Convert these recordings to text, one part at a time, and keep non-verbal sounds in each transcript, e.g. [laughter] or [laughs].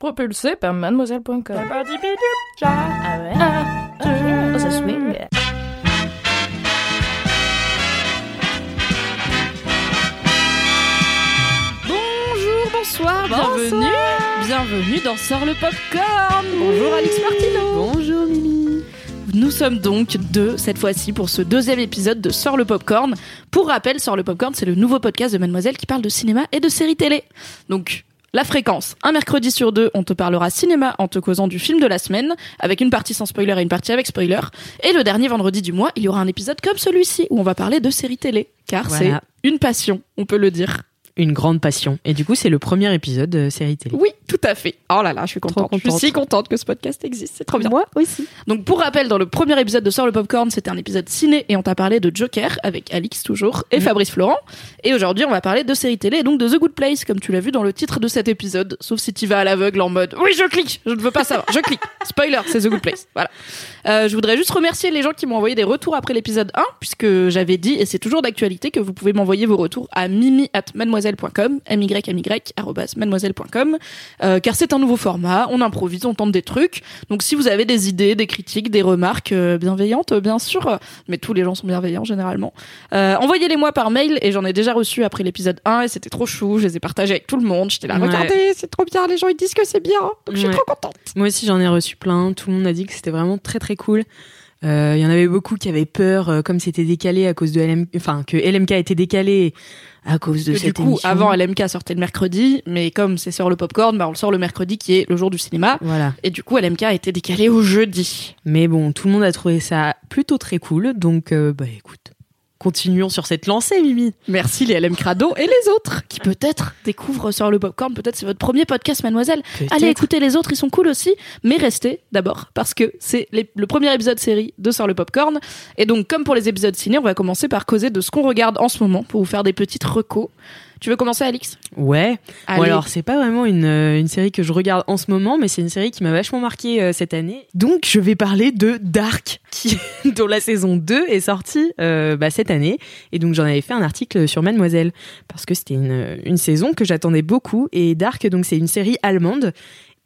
Propulsé par mademoiselle.com. Ah ouais? Ça swing. Bonjour, bonsoir, bienvenue. Bienvenue dans Sort le Popcorn. Bonjour Alex Martino. Bonjour Mimi. Nous sommes donc deux cette fois-ci pour ce deuxième épisode de Sort le Popcorn. Pour rappel, Sort le Popcorn, c'est le nouveau podcast de Mademoiselle qui parle de cinéma et de séries télé. Donc, la fréquence. Un mercredi sur deux, on te parlera cinéma en te causant du film de la semaine, avec une partie sans spoiler et une partie avec spoiler. Et le dernier vendredi du mois, il y aura un épisode comme celui-ci, où on va parler de séries télé. Car Voilà. c'est une passion, on peut le dire. Une grande passion. Et du coup, c'est le premier épisode de série télé. Oui, tout à fait. Oh là là, je suis contente. Je suis si contente que ce podcast existe, c'est trop bien. Moi aussi. Donc pour rappel, dans le premier épisode de Sort le Popcorn, c'était un épisode ciné et on t'a parlé de Joker avec Alix toujours et Fabrice Florent. Et aujourd'hui, on va parler de séries télé et donc de The Good Place, comme tu l'as vu dans le titre de cet épisode. Sauf si tu vas à l'aveugle en mode oui, je clique, je ne veux pas savoir, je clique. [laughs] Spoiler, c'est The Good Place. Voilà. Euh, je voudrais juste remercier les gens qui m'ont envoyé des retours après l'épisode 1, puisque j'avais dit, et c'est toujours d'actualité, que vous pouvez m'envoyer vos retours à mimi at mademoiselle.com, m y m y arobase mademoiselle.com, euh, car c'est un nouveau format, on improvise, on tente des trucs. Donc si vous avez des idées, des critiques, des remarques euh, bienveillantes, euh, bien sûr, mais tous les gens sont bienveillants généralement, euh, envoyez-les moi par mail, et j'en ai déjà reçu après l'épisode 1, et c'était trop chou, je les ai partagés avec tout le monde, j'étais là, Ouais. regardez, c'est trop bien, les gens ils disent que c'est bien, donc je suis trop contente. Moi aussi, j'en ai reçu plein. Tout le monde a dit que c'était vraiment très très cool. Euh, Il y en avait beaucoup qui avaient peur, euh, comme c'était décalé à cause de LM, enfin que LMK été décalé à cause de Et cette du coup, émission. avant LMK sortait le mercredi, mais comme c'est sur le popcorn, bah on le sort le mercredi qui est le jour du cinéma. Voilà. Et du coup, LMK a été décalé au jeudi. Mais bon, tout le monde a trouvé ça plutôt très cool. Donc, euh, bah écoute, continuons sur cette lancée, Mimi. Merci les LM Crado et les autres qui peut-être découvrent sur le popcorn. Peut-être c'est votre premier podcast, mademoiselle. Allez écouter les autres, ils sont cool aussi. Mais restez d'abord parce que c'est le premier épisode série de Sur le popcorn. Et donc, comme pour les épisodes ciné, on va commencer par causer de ce qu'on regarde en ce moment pour vous faire des petites recos. Tu veux commencer, Alix? Ouais. Bon, Allez. alors, c'est pas vraiment une, euh, une série que je regarde en ce moment, mais c'est une série qui m'a vachement marqué euh, cette année. Donc, je vais parler de Dark, [laughs] qui, dont la saison 2 est sortie euh, bah, cette année. Et donc, j'en avais fait un article sur Mademoiselle, parce que c'était une, une saison que j'attendais beaucoup. Et Dark, donc, c'est une série allemande.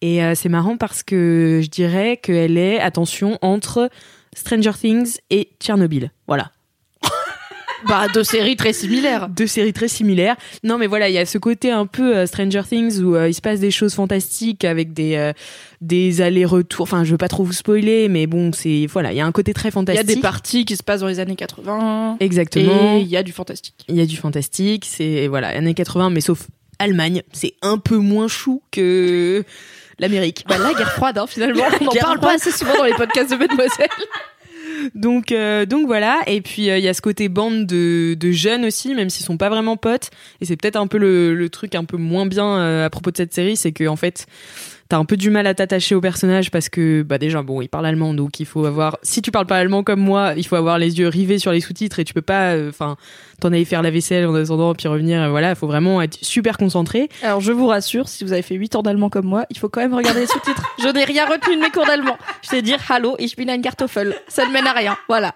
Et euh, c'est marrant parce que je dirais qu'elle est, attention, entre Stranger Things et Tchernobyl. Voilà. Bah, deux séries très similaires. deux séries très similaires. Non, mais voilà, il y a ce côté un peu euh, Stranger Things où euh, il se passe des choses fantastiques avec des euh, des allers-retours. Enfin, je veux pas trop vous spoiler, mais bon, c'est voilà, il y a un côté très Il y fantastique. a des parties qui se passent dans les années 80. Exactement. Et il y a du fantastique. Il y a du fantastique. C'est voilà, années 80, mais sauf Allemagne, c'est un peu moins chou que l'Amérique. Bah, la guerre froide, hein, finalement. [laughs] On n'en Guerre parle pas assez souvent dans les podcasts de Mademoiselle. Donc, euh, donc voilà. Et puis euh, il y a ce côté bande de, de jeunes aussi, même s'ils sont pas vraiment potes. Et c'est peut-être un peu le, truc un peu moins bien euh, à propos de cette série, c'est que en fait, t'as un peu du mal à t'attacher au personnage parce que bah déjà bon, il parle allemand, donc il faut avoir. Si tu parles pas allemand comme moi, il faut avoir les yeux rivés sur les sous-titres et tu peux pas, euh, enfin, t'en aller faire la vaisselle en attendant puis revenir. euh, Voilà, il faut vraiment être super concentré. Alors, je vous rassure, si vous avez fait 8 ans d'allemand comme moi, il faut quand même regarder les sous-titres. Je n'ai rien retenu de mes cours d'allemand. Je sais dire Hallo, ich bin ein Kartoffel. Ça ne mène à rien. Voilà.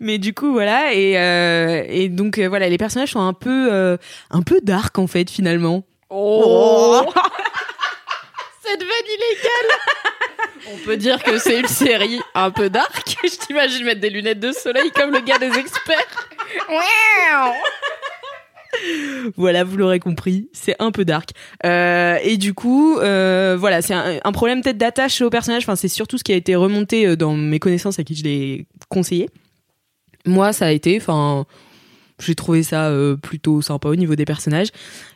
Mais du coup voilà et euh, et donc euh, voilà, les personnages sont un peu un peu dark en fait finalement. Oh. [laughs] Cette vanne illégale On peut dire que c'est une série un peu dark. Je t'imagine mettre des lunettes de soleil comme le gars des experts. Voilà, vous l'aurez compris, c'est un peu dark. Euh, et du coup, euh, voilà, c'est un, un problème peut-être d'attache au personnage. Enfin, c'est surtout ce qui a été remonté euh, dans mes connaissances à qui je l'ai conseillé. Moi, ça a été, enfin, j'ai trouvé ça euh, plutôt sympa au niveau des personnages.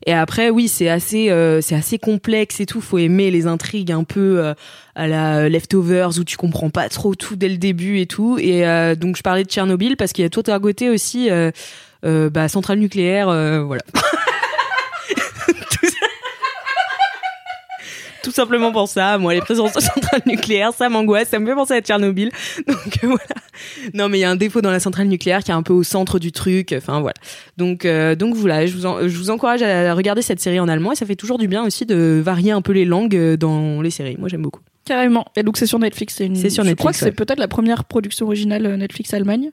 Et après, oui, c'est assez, euh, c'est assez complexe et tout. Faut aimer les intrigues un peu euh, à la Leftovers où tu comprends pas trop tout dès le début et tout. Et euh, donc, je parlais de Tchernobyl parce qu'il y a tout à côté aussi. Euh, euh, bah, centrale nucléaire, voilà. [laughs] tout, simplement pour ça. Moi, les présences de [laughs] centrales nucléaires, ça m'angoisse, ça me fait penser à Tchernobyl. [laughs] Donc euh, voilà. Non, mais il y a un défaut dans la centrale nucléaire qui est un peu au centre du truc. Enfin voilà. Donc euh, donc voilà, je vous en- je vous encourage à regarder cette série en allemand et ça fait toujours du bien aussi de varier un peu les langues euh, dans les séries. Moi, j'aime beaucoup. Carrément. Et donc c'est sur Netflix. C'est une... Sur Je Netflix, crois que c'est peut-être la première production originale Netflix Allemagne.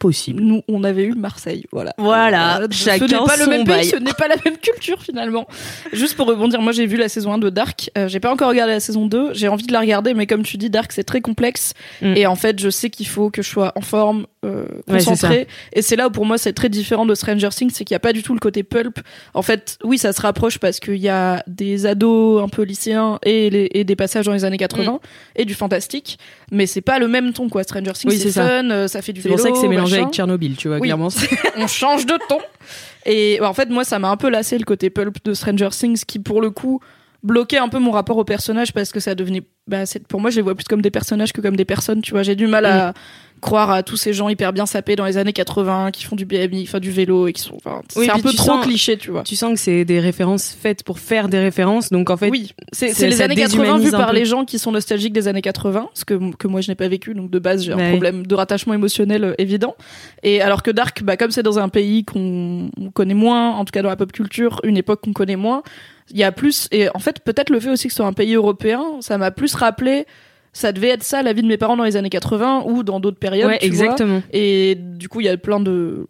Possible. Nous, on avait eu Marseille, voilà. Voilà, Euh, chacun ce n'est pas le son même bail. pays, ce n'est pas la même culture finalement. Juste pour rebondir, moi j'ai vu la saison 1 de Dark, euh, j'ai pas encore regardé la saison 2, j'ai envie de la regarder, mais comme tu dis, Dark c'est très complexe, Mm. et en fait je sais qu'il faut que je sois en forme, euh, Ouais, c'est concentrée, et c'est là où pour moi c'est très différent de Stranger Things, c'est qu'il n'y a pas du tout le côté pulp. En fait, oui, ça se rapproche parce qu'il y a des ados un peu lycéens et, les- et des passages dans les années 80 et du fantastique, mais c'est pas le même ton quoi. Stranger Things Mm. Oui, c'est c'est ça. fun, euh, ça fait du C'est vélo, pour ça que c'est mélangé machin avec Tchernobyl, tu vois, Oui. clairement. [laughs] on change de ton. Et ouais, en fait, moi, ça m'a un peu lassé le côté pulp de Stranger Things qui, pour le coup, bloquait un peu mon rapport au personnage parce que ça devenait. Bah, c'est- pour moi, je les vois plus comme des personnages que comme des personnes. Tu vois, j'ai du mal à croire à tous ces gens hyper bien sapés dans les années 80 qui font du BMI, enfin du vélo et qui sont. enfin, Oui, c'est un peu trop sens- cliché, tu vois. Tu sens que c'est des références faites pour faire des références, donc en fait, oui, c'est les années 80 déshumanise vues par peu. les gens qui sont nostalgiques des années 80, ce que, que moi je n'ai pas vécu, donc de base j'ai un Ouais. problème de rattachement émotionnel euh, évident. Et alors que Dark, bah, comme c'est dans un pays qu'on on connaît moins, en tout cas dans la pop culture, une époque qu'on connaît moins, il y a plus, et en fait peut-être le fait aussi que ce soit un pays européen, ça m'a plus rappelé, ça devait être ça la vie de mes parents dans les années 80 ou dans d'autres périodes. ouais, tu vois. exactement. Et du coup, il y a plein de.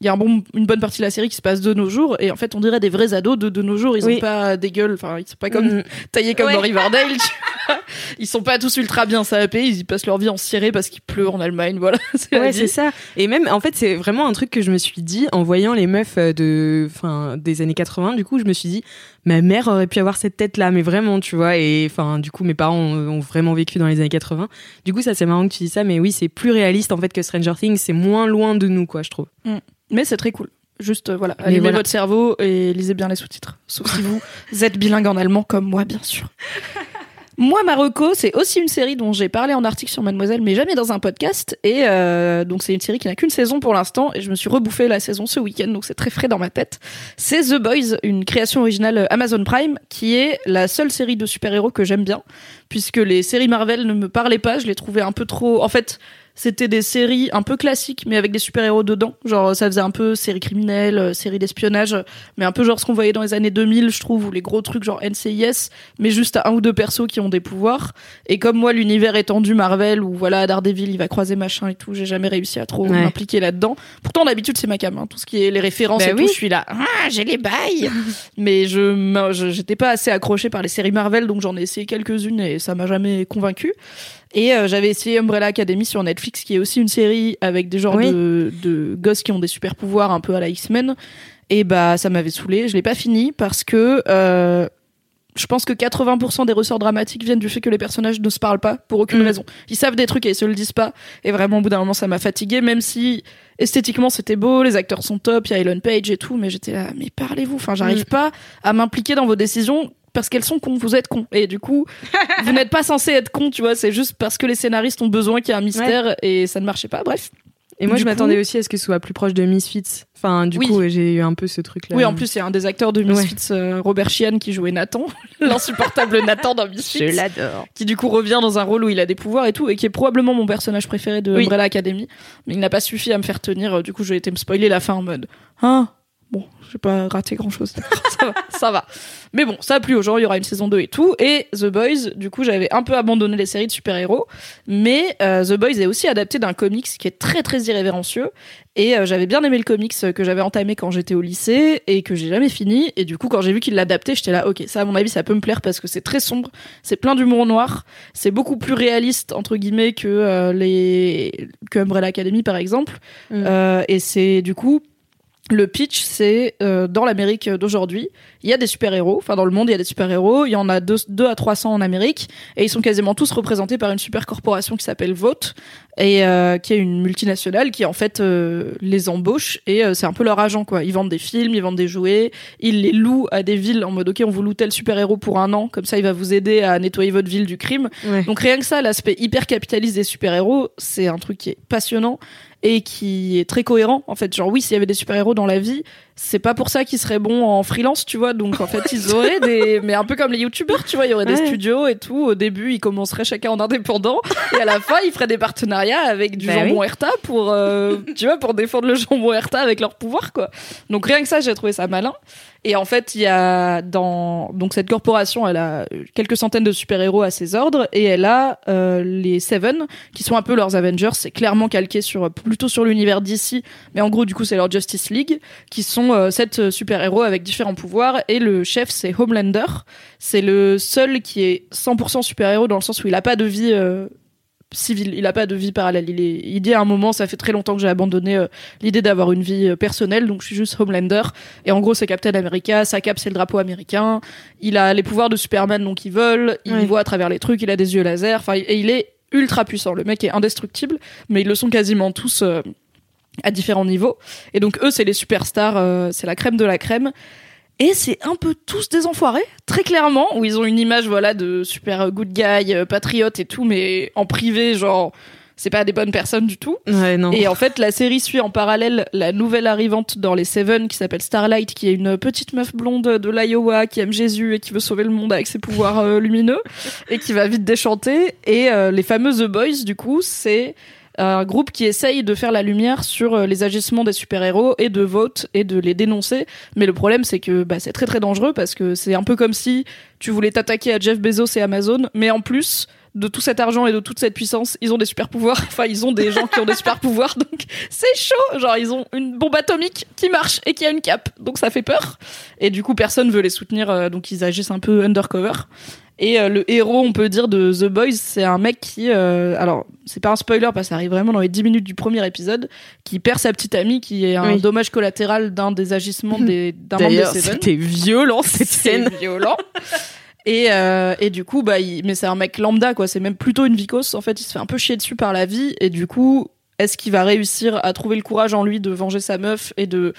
Il y a un bon, une bonne partie de la série qui se passe de nos jours, et en fait, on dirait des vrais ados de, de nos jours. Ils Oui. ont pas des gueules, enfin, ils sont pas comme Mm. [laughs] taillés comme Ouais. dans Riverdale. tu. [laughs] [laughs] Ils sont pas tous ultra bien sapés, ils y passent leur vie en ciré parce qu'il pleut en Allemagne, voilà. [laughs] Ouais, c'est ça. Et même, en fait, c'est vraiment un truc que je me suis dit en voyant les meufs euh, de, enfin, des années 80. Du coup, je me suis dit, ma mère aurait pu avoir cette tête-là, mais vraiment, tu vois. Et enfin, du coup, mes parents ont, ont vraiment vécu dans les années 80. Du coup, ça, c'est marrant que tu dis ça, mais oui, c'est plus réaliste en fait que Stranger Things. C'est moins loin de nous, quoi, je trouve. Mais c'est très cool. Juste, euh, voilà, Mais allumez voilà. votre cerveau et lisez bien les sous-titres. Sauf si vous [laughs] êtes bilingue en allemand comme moi, bien sûr. Moi, Marocco, c'est aussi une série dont j'ai parlé en article sur Mademoiselle, mais jamais dans un podcast. Et euh, donc, c'est une série qui n'a qu'une saison pour l'instant. Et je me suis rebouffé la saison ce week-end, donc c'est très frais dans ma tête. C'est The Boys, une création originale Amazon Prime, qui est la seule série de super-héros que j'aime bien, puisque les séries Marvel ne me parlaient pas. Je les trouvais un peu trop. En fait, c'était des séries un peu classiques, mais avec des super-héros dedans. Genre, ça faisait un peu série criminelle, euh, série d'espionnage, mais un peu genre ce qu'on voyait dans les années 2000, je trouve, ou les gros trucs genre NCIS, mais juste à un ou deux persos qui ont des pouvoirs. Et comme moi, l'univers étendu Marvel, où voilà, Daredevil, il va croiser machin et tout, j'ai jamais réussi à trop Ouais. m'impliquer là-dedans. Pourtant, d'habitude, c'est ma cam, hein. tout ce qui est les références Bah et oui. tout, je suis là, ah, j'ai les bails! mais je, j'étais pas assez accrochée par les séries Marvel, donc j'en ai essayé quelques-unes et ça m'a jamais convaincue. Et euh, j'avais essayé Umbrella Academy sur Netflix, qui est aussi une série avec des genres Oui. de, de gosses qui ont des super pouvoirs un peu à la X-Men. Et bah ça m'avait saoulé. Je l'ai pas fini parce que euh, je pense que 80% des ressorts dramatiques viennent du fait que les personnages ne se parlent pas pour aucune Mm. raison. Ils savent des trucs et ils se le disent pas. Et vraiment au bout d'un moment ça m'a fatigué, même si esthétiquement c'était beau, les acteurs sont top, il y a Ellen Page et tout, mais j'étais là, mais parlez-vous. Enfin j'arrive Mm. pas à m'impliquer dans vos décisions parce qu'elles sont cons, vous êtes cons. Et du coup, [laughs] vous n'êtes pas censé être con, tu vois, c'est juste parce que les scénaristes ont besoin qu'il y ait un mystère et ça ne marchait pas. Bref. Et moi, Du je coup- m'attendais aussi à ce que ce soit plus proche de Misfits. Enfin, du Oui. coup, j'ai eu un peu ce truc-là. Oui, en plus, il y a un des acteurs de Misfits, euh, Robert Sheehan, qui jouait Nathan, [laughs] l'insupportable [laughs] Nathan dans Misfits. l'adore. qui du coup revient dans un rôle où il a des pouvoirs et tout, et qui est probablement mon personnage préféré de Oui. Umbrella Academy. Mais il n'a pas suffi à me faire tenir, euh, du coup j'ai été me spoiler la fin en mode Ah, bon, j'ai pas raté grand chose. [laughs] ça va, ça va. Mais bon, ça a plu aux gens, il y aura une saison 2 et tout. Et The Boys, du coup j'avais un peu abandonné les séries de super-héros, mais euh, The Boys est aussi adapté d'un comics qui est très très irrévérencieux. Et euh, j'avais bien aimé le comics euh, que j'avais entamé quand j'étais au lycée et que j'ai jamais fini. Et du coup, quand j'ai vu qu'il l'adaptait, j'étais là, ok, ça à mon avis, ça peut me plaire parce que c'est très sombre, c'est plein d'humour noir, c'est beaucoup plus réaliste entre guillemets que euh, les que Umbrella Academy par exemple. Mm. Et c'est du coup le pitch, c'est euh, dans l'Amérique d'aujourd'hui, il y a des super-héros. Enfin, dans le monde, il y a des super-héros. Il y en a 2 à 300 en Amérique. Et ils sont quasiment tous représentés par une super corporation qui s'appelle Vote, et euh, qui est une multinationale qui, en fait, euh, les embauche. Et euh, c'est un peu leur agent, quoi. Ils vendent des films, ils vendent des jouets. Ils les louent à des villes en mode, OK, on vous loue tel super-héros pour un an. Comme ça, il va vous aider à nettoyer votre ville du crime. Ouais. Donc rien que ça, l'aspect hyper capitaliste des super-héros, c'est un truc qui est passionnant et qui est très cohérent. En fait, genre oui, s'il y avait des super-héros dans la vie, c'est pas pour ça qu'ils seraient bons en freelance, tu vois. Donc en fait, ils auraient des, [laughs] mais un peu comme les youtubeurs, tu vois, il y aurait des studios et tout. Au début, ils commenceraient chacun en indépendant, et à la fin, ils feraient des partenariats avec du Bah jambon Herta pour, euh, tu vois, pour défendre le jambon Herta avec leur pouvoir, quoi. Donc rien que ça, j'ai trouvé ça malin. Et en fait, il y a dans donc cette corporation, elle a quelques centaines de super-héros à ses ordres et elle a euh, les Seven qui sont un peu leurs Avengers. C'est clairement calqué sur plutôt sur l'univers d'ici, mais en gros, du coup, c'est leur Justice League qui sont euh, sept super-héros avec différents pouvoirs et le chef c'est Homelander. C'est le seul qui est 100% super-héros dans le sens où il a pas de vie euh, civile, il a pas de vie parallèle. Il, est, il dit à un moment, ça fait très longtemps que j'ai abandonné euh, l'idée d'avoir une vie euh, personnelle, donc je suis juste Homelander. Et en gros, c'est Captain America, sa cape c'est le drapeau américain. Il a les pouvoirs de Superman, donc il vole, il voit à travers les trucs, il a des yeux laser. Enfin, et il est ultra puissant. Le mec est indestructible, mais ils le sont quasiment tous. euh, à différents niveaux. Et donc eux, c'est les superstars, euh, c'est la crème de la crème. Et c'est un peu tous des enfoirés, très clairement, où ils ont une image voilà de super good guy, euh, patriote et tout, mais en privé, genre c'est pas des bonnes personnes du tout. Ouais, non. Et en fait, la série suit en parallèle la nouvelle arrivante dans les Seven qui s'appelle Starlight, qui est une petite meuf blonde de l'Iowa qui aime Jésus et qui veut sauver le monde avec ses pouvoirs euh, lumineux et qui va vite déchanter. Et les fameux The Boys, du coup, c'est un groupe qui essaye de faire la lumière sur euh, les agissements des super-héros et de vote et de les dénoncer. Mais le problème, c'est que bah, c'est très très dangereux parce que c'est un peu comme si tu voulais t'attaquer à Jeff Bezos et Amazon, mais en plus de tout cet argent et de toute cette puissance, ils ont des super pouvoirs. [laughs] Enfin, ils ont des gens qui ont des super pouvoirs, donc c'est chaud. Genre, ils ont une bombe atomique qui marche et qui a une cape, donc ça fait peur. Et du coup, personne veut les soutenir, euh, donc ils agissent un peu undercover. Et euh, le héros, on peut dire, de The Boys, c'est un mec qui, euh, alors, c'est pas un spoiler parce que ça arrive vraiment dans les 10 minutes du premier épisode, qui perd sa petite amie, qui est un Oui. dommage collatéral d'un des agissements des, d'un membre D'ailleurs, Seven. c'était violent cette C'est scène. violent. Et, euh, et du coup, bah, il- mais c'est un mec lambda, quoi. C'est même plutôt une vicose. En fait, il se fait un peu chier dessus par la vie. Et du coup, est-ce qu'il va réussir à trouver le courage en lui de venger sa meuf et de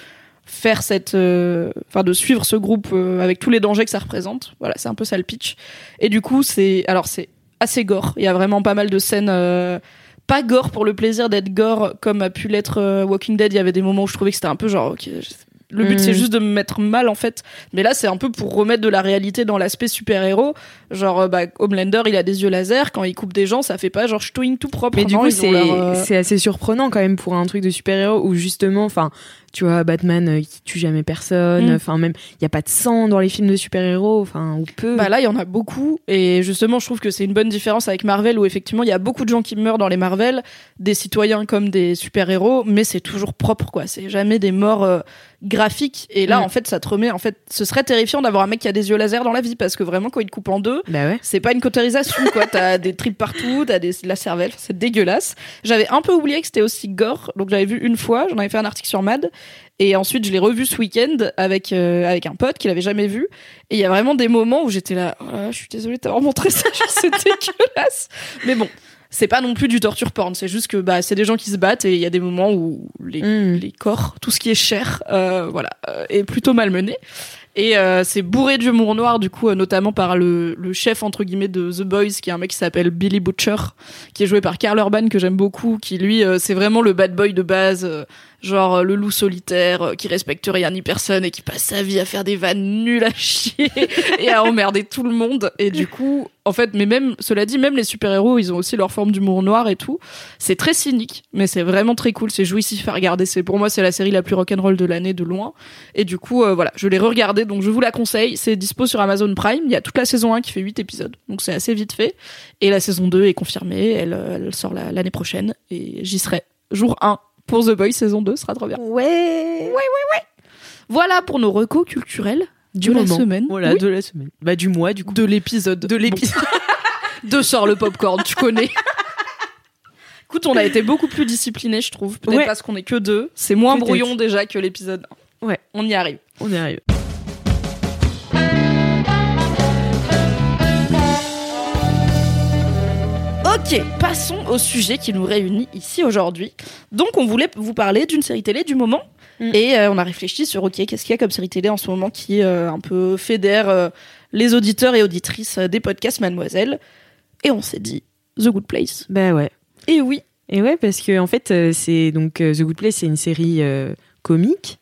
faire cette, euh, enfin, de suivre ce groupe euh, avec tous les dangers que ça représente Voilà, c'est un peu ça le pitch. Et du coup, c'est, alors c'est assez gore. Il y a vraiment pas mal de scènes. euh, pas gore pour le plaisir d'être gore comme a pu l'être euh, Walking Dead. Il y avait des moments où je trouvais que c'était un peu genre, le but c'est juste de me mettre mal en fait. Mais là c'est un peu pour remettre de la réalité dans l'aspect super-héros. Genre, euh, bah, Homelander il a des yeux laser, quand il coupe des gens ça fait pas genre ch'touing tout propre. Mais du coup, c'est euh, c'est assez surprenant quand même pour un truc de super-héros où justement, enfin, tu vois, Batman euh, qui tue jamais personne, Mm. enfin, même, il y a pas de sang dans les films de super-héros, enfin, ou peu. Bah là, il y en a beaucoup. Et justement, je trouve que c'est une bonne différence avec Marvel où effectivement, il y a beaucoup de gens qui meurent dans les Marvel, des citoyens comme des super-héros, mais c'est toujours propre, quoi. C'est jamais des morts euh, graphiques. Et là, Mm. en fait, ça te remet, en fait, ce serait terrifiant d'avoir un mec qui a des yeux laser dans la vie parce que vraiment, quand il te coupe en deux, bah ouais. c'est pas une cautérisation, quoi. T'as [laughs] des tripes partout, t'as des, de la cervelle, c'est dégueulasse. J'avais un peu oublié que c'était aussi gore, donc j'avais vu une fois, j'en avais fait un article sur Mad, et ensuite je l'ai revu ce week-end avec, euh, avec un pote qui l'avait jamais vu, et il y a vraiment des moments où j'étais là, oh là je suis désolée de t'avoir montré ça, c'est [laughs] dégueulasse. Mais bon. C'est pas non plus du torture porn, c'est juste que bah c'est des gens qui se battent et il y a des moments où les, Mm. les corps, tout ce qui est chair, euh, voilà, euh, est plutôt malmené. Et euh, c'est bourré d'humour noir, du coup, euh, notamment par le, chef, entre guillemets, de The Boys, qui est un mec qui s'appelle Billy Butcher, qui est joué par Carl Urban, que j'aime beaucoup, qui lui, euh, c'est vraiment le bad boy de base, genre euh, le loup solitaire, euh, qui respecte rien ni personne et qui passe sa vie à faire des vannes nulles à chier [laughs] et à emmerder tout le monde. Et du coup, en fait, mais même, cela dit, même les super-héros, ils ont aussi leur forme d'humour noir et tout. C'est très cynique, mais c'est vraiment très cool, c'est jouissif à regarder. C'est pour moi, c'est la série la plus rock'n'roll de l'année de loin. Et du coup, euh, voilà, je l'ai regardé, donc je vous la conseille. C'est dispo sur Amazon Prime. Il y a toute la saison 1 qui fait 8 épisodes, donc c'est assez vite fait. Et la saison 2 est confirmée, elle, elle sort la- l'année prochaine. Et j'y serai. Jour 1 pour The Boys, saison 2, ce sera trop bien. Ouais. Voilà pour nos recos culturels Du de la semaine. Voilà, Oui. de la semaine. Bah, du mois, du coup. de l'épisode. De l'épisode. Bon. [laughs] de sort le popcorn, tu connais. Écoute, on a été beaucoup plus disciplinés, je trouve. Peut-être Ouais. parce qu'on est que deux. C'est moins brouillon déjà que l'épisode 1. Ouais. On y arrive. On y arrive. Ok, passons au sujet qui nous réunit ici aujourd'hui. Donc, on voulait vous parler d'une série télé du moment. Mm. Et euh, on a réfléchi sur, ok, qu'est-ce qu'il y a comme série télé en ce moment qui euh, un peu fédère euh, les auditeurs et auditrices des podcasts Mademoiselle. Et on s'est dit, The Good Place. Bah ouais. Et oui, Et ouais, parce que en fait, c'est donc The Good Place, c'est une série comique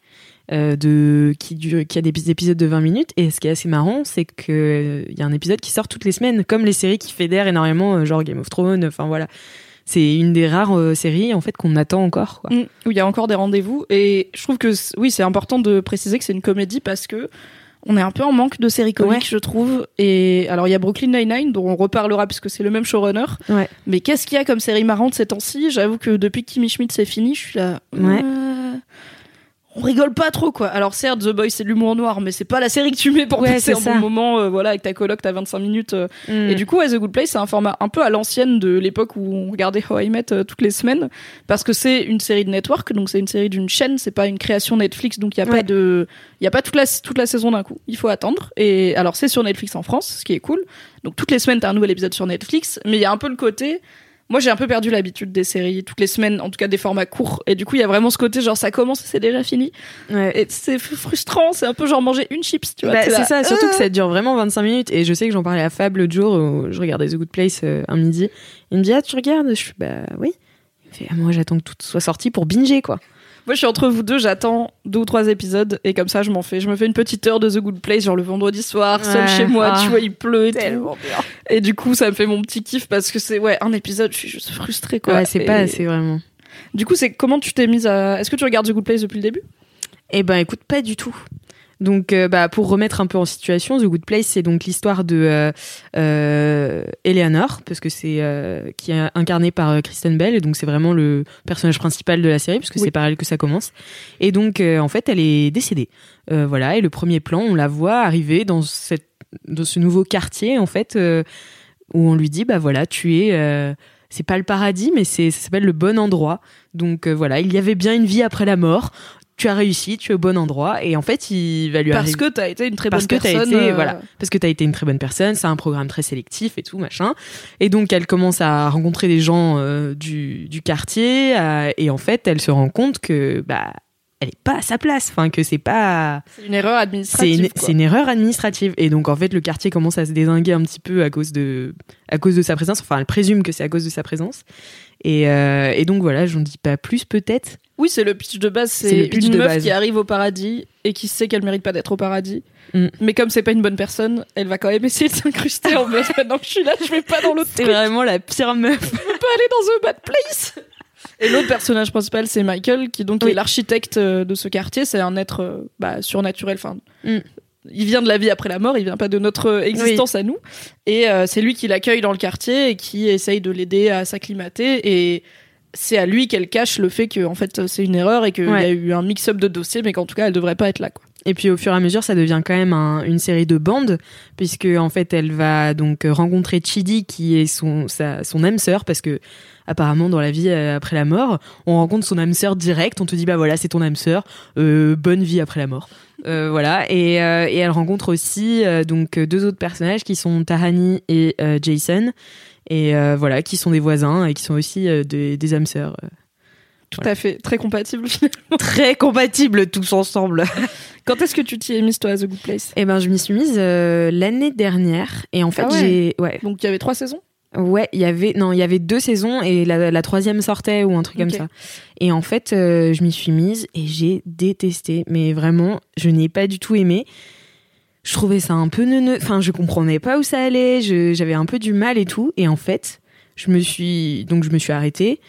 euh, de qui dure, qui a des épisodes de 20 minutes. Et ce qui est assez marrant, c'est que il y a un épisode qui sort toutes les semaines, comme les séries qui fédèrent énormément, genre Game of Thrones. Enfin voilà, c'est une des rares séries en fait qu'on attend encore. Quoi. Mm, où il y a encore des rendez-vous. Et je trouve que oui, c'est important de préciser que c'est une comédie parce que on est un peu en manque de séries comiques, je trouve. Et alors, il y a Brooklyn Nine-Nine, dont on reparlera puisque c'est le même showrunner. Ouais. Mais qu'est-ce qu'il y a comme série marrante ces temps-ci? J'avoue que depuis que Kimmy Schmidt c'est fini, je suis là. Ouais. Euh, on rigole pas trop quoi. Alors certes The Boys c'est de l'humour noir mais c'est pas la série que tu mets pour Ouais, passer un c'est bon ça. moment euh, voilà avec ta coloc t'as 25 minutes euh. Mm. et du coup As a Good Place c'est un format un peu à l'ancienne de l'époque où on regardait How I Met euh, toutes les semaines parce que c'est une série de network donc c'est une série d'une chaîne c'est pas une création Netflix donc il y a pas Ouais. de il y a pas toute la toute la saison d'un coup il faut attendre et alors c'est sur Netflix en France ce qui est cool donc toutes les semaines t'as un nouvel épisode sur Netflix mais il y a un peu le côté moi, j'ai un peu perdu l'habitude des séries toutes les semaines, en tout cas des formats courts. Et du coup, il y a vraiment ce côté genre ça commence et c'est déjà fini. Ouais. Et c'est frustrant, c'est un peu genre manger une chips, tu vois. Bah, c'est ça, surtout euh. que ça dure vraiment 25 minutes. Et je sais que j'en parlais à Fab l'autre jour, où je regardais The Good Place euh, un midi. Il me dit, ah, tu regardes? Je suis, bah oui. Il me fait, ah, moi, j'attends que tout soit sorti pour binger, quoi. Moi, je suis entre vous deux, j'attends deux ou trois épisodes et comme ça, je m'en fais. Je me fais une petite heure de The Good Place, genre le vendredi soir, seul Ouais. chez moi, Ah. tu vois, il pleut et tout. Et du coup, ça me fait mon petit kiff parce que c'est, ouais, un épisode, je suis juste frustrée, quoi. Ouais, c'est Et pas assez vraiment. Du coup, c'est comment tu t'es mise à. Est-ce que tu regardes The Good Place depuis le début? Eh ben, écoute, pas du tout. Donc, euh, bah, pour remettre un peu en situation, The Good Place, c'est donc l'histoire de euh, euh, Eleanor, parce que c'est qui est incarnée par Kristen Bell, et donc c'est vraiment le personnage principal de la série, parce que Oui. c'est par elle que ça commence. Et donc, en fait, elle est décédée. Voilà, et le premier plan, on la voit arriver dans cette dans ce nouveau quartier, en fait, où on lui dit, bah voilà, tu es c'est pas le paradis, mais c'est ça s'appelle le bon endroit. Donc euh, voilà, il y avait bien une vie après la mort. Tu as réussi, tu es au bon endroit, et en fait, il va lui Parce arriver que t'as été une très parce bonne que personne. été euh, voilà. Parce que t'as été une très bonne personne c'est un programme très sélectif et tout machin. Et donc elle commence à rencontrer des gens euh, du, du quartier euh, et en fait elle se rend compte que bah elle est pas à sa place enfin que c'est pas C'est une erreur c'est administrative. une, c'est une erreur administrative. Et donc en fait le quartier commence à se désinguer un petit peu à cause de à cause de sa présence. Enfin elle présume que c'est à cause de sa présence. Et, euh, et donc voilà j'en dis pas plus peut-être Oui, c'est le pitch de base. C'est une de meuf base. qui arrive au paradis et qui sait qu'elle mérite pas d'être au paradis. Mm. Mais comme c'est pas une bonne personne, elle va quand même essayer de s'incruster en mode [laughs] maintenant que je suis là, je vais pas dans l'autre c'est vraiment la pire meuf Je peux aller dans a bad place. [laughs] Et l'autre personnage principal, c'est Michael, qui donc Oui. est l'architecte euh, de ce quartier. C'est un être euh, bah, surnaturel. Enfin, Mm. il vient de la vie après la mort. Il vient pas de notre euh, existence à nous. Et euh, c'est lui qui l'accueille dans le quartier et qui essaye de l'aider à s'acclimater. Et c'est à lui qu'elle cache le fait que en fait c'est une erreur et qu'il y a eu un mix-up de dossiers, mais qu'en tout cas elle devrait pas être là. Quoi. Et puis au fur et à mesure, ça devient quand même un- une série de bandes, puisque en fait, elle va donc rencontrer Chidi, qui est son sa, son âme sœur, parce que apparemment dans la vie euh, après la mort, on rencontre son âme sœur direct. On te dit bah voilà, c'est ton âme sœur, euh, bonne vie après la mort. Euh, voilà. Et, et elle rencontre aussi donc deux autres personnages qui sont Tahani et Jason, et euh, voilà, qui sont des voisins et qui sont aussi euh, des, des âmes sœurs. euh, Tout Voilà. à fait, très compatible. finalement. [laughs] Très compatibles tous ensemble. [laughs] Quand est-ce que tu t'y es mise toi à The Good Place? Eh ben, je m'y suis mise euh, l'année dernière et en fait Ah ouais. j'ai ouais Donc il y avait trois saisons? ouais il y avait non il y avait deux saisons et la, la troisième sortait ou un truc comme ça et en fait euh, je m'y suis mise et j'ai détesté mais vraiment je n'ai pas du tout aimé je trouvais ça un peu neuneux enfin je comprenais pas où ça allait j'avais un peu du mal et tout. Et en fait je me suis donc je me suis arrêtée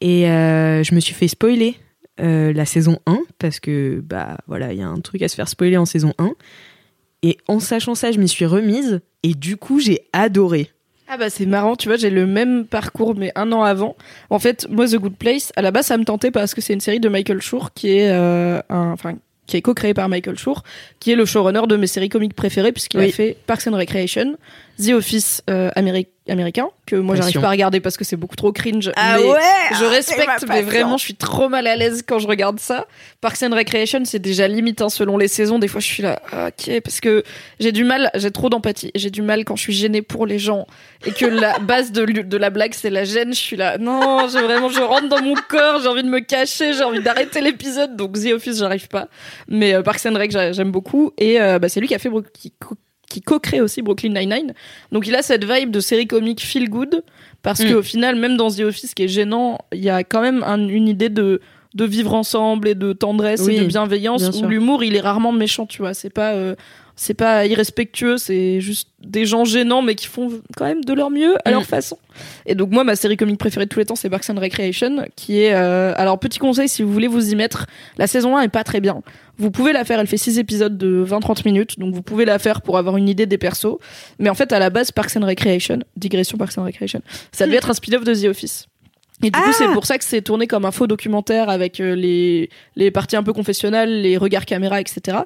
et euh, je me suis fait spoiler euh, la saison 1 parce que bah voilà il y a un truc à se faire spoiler en saison 1 et en sachant ça je m'y suis remise et du coup j'ai adoré. Ah bah c'est marrant, tu vois, j'ai le même parcours mais un an avant. En fait, moi The Good Place, à la base ça me tentait parce que c'est une série de Michael Schur qui est euh, un qui est co-créé par Michael Schur, qui est le showrunner de mes séries comiques préférées puisqu'il a fait Parks and Recreation, The Office euh, améri- américain que moi j'arrive pas à regarder parce que c'est beaucoup trop cringe. Ah mais je respecte, mais vraiment, je suis trop mal à l'aise quand je regarde ça. Parks and Recreation, c'est déjà limite hein, selon les saisons. Des fois, je suis là, ah, ok, parce que j'ai du mal, j'ai trop d'empathie. J'ai du mal quand je suis gênée pour les gens et que la [laughs] base de, de la blague, c'est la gêne. Je suis là, non, j'ai vraiment, je rentre dans mon corps, j'ai envie de me cacher, j'ai envie d'arrêter l'épisode. Donc The Office, j'arrive pas. Mais euh, Parks and Rec, j'a- j'aime beaucoup. Et euh, bah, c'est lui qui a fait Bro- qui, co- qui co-crée aussi Brooklyn Nine-Nine. Donc il a cette vibe de série comique feel good parce Mm. qu'au final, même dans The Office, ce qui est gênant, il y a quand même un- une idée de de vivre ensemble et de tendresse Oui, et de bienveillance bien où l'humour il est rarement méchant tu vois c'est pas euh, c'est pas irrespectueux c'est juste des gens gênants mais qui font quand même de leur mieux à Mm. leur façon. Et donc moi ma série comique préférée de tous les temps c'est Parks and Recreation qui est euh, alors petit conseil si vous voulez vous y mettre la saison 1 est pas très bien. Vous pouvez la faire elle fait 6 épisodes de 20-30 minutes donc vous pouvez la faire pour avoir une idée des persos. Mais en fait à la base Parks and Recreation digression Parks and Recreation ça devait être un spin-off de The Office et du coup, Ah c'est pour ça que c'est tourné comme un faux documentaire avec euh, les, les parties un peu confessionnelles, les regards caméra, etc.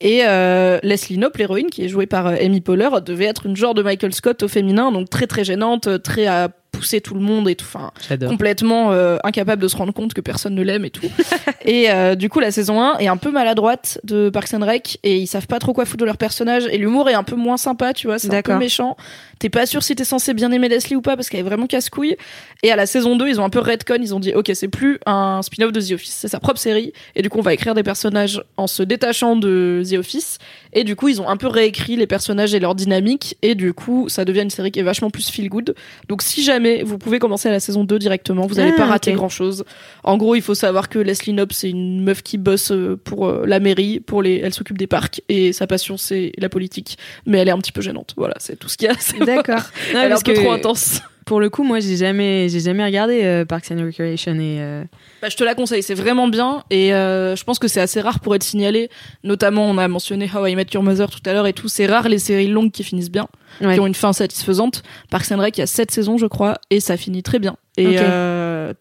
Et euh, Leslie Knope, l'héroïne, qui est jouée par euh, Amy Poehler, devait être une genre de Michael Scott au féminin, donc très très gênante, euh, très à pousser tout le monde et tout. Enfin, complètement euh, incapable de se rendre compte que personne ne l'aime et tout. [laughs] et euh, du coup, la saison 1 est un peu maladroite de Parks and Rec et ils savent pas trop quoi foutre de leur personnage et l'humour est un peu moins sympa, tu vois, c'est un peu méchant. T'es pas sûr si t'es censé bien aimer Leslie ou pas parce qu'elle est vraiment casse-couille. Et à la saison 2, ils ont un peu redcon, ils ont dit OK, c'est plus un spin-off de The Office, c'est sa propre série et du coup, on va écrire des personnages en se détachant de The Office et du coup, ils ont un peu réécrit les personnages et leur dynamique et du coup, ça devient une série qui est vachement plus feel good. Donc si jamais vous pouvez commencer à la saison 2 directement, vous n'allez Ah, pas rater grand chose. En gros, il faut savoir que Leslie Knope, c'est une meuf qui bosse euh, pour euh, la mairie, pour les, elle s'occupe des parcs et sa passion c'est la politique, mais elle est un petit peu gênante. Voilà, c'est tout ce qu'il y a. C'est- D'accord. Elle est un peu que trop intense. Pour le coup, moi, j'ai jamais, j'ai jamais regardé euh, Parks and Recreation et. euh, Bah, je te la conseille, c'est vraiment bien et euh, je pense que c'est assez rare pour être signalé. Notamment, on a mentionné How I Met Your Mother tout à l'heure et tout. C'est rare les séries longues qui finissent bien, Ouais. qui ont une fin satisfaisante. Parks and Rec, il y a sept saisons, je crois, et ça finit très bien. Et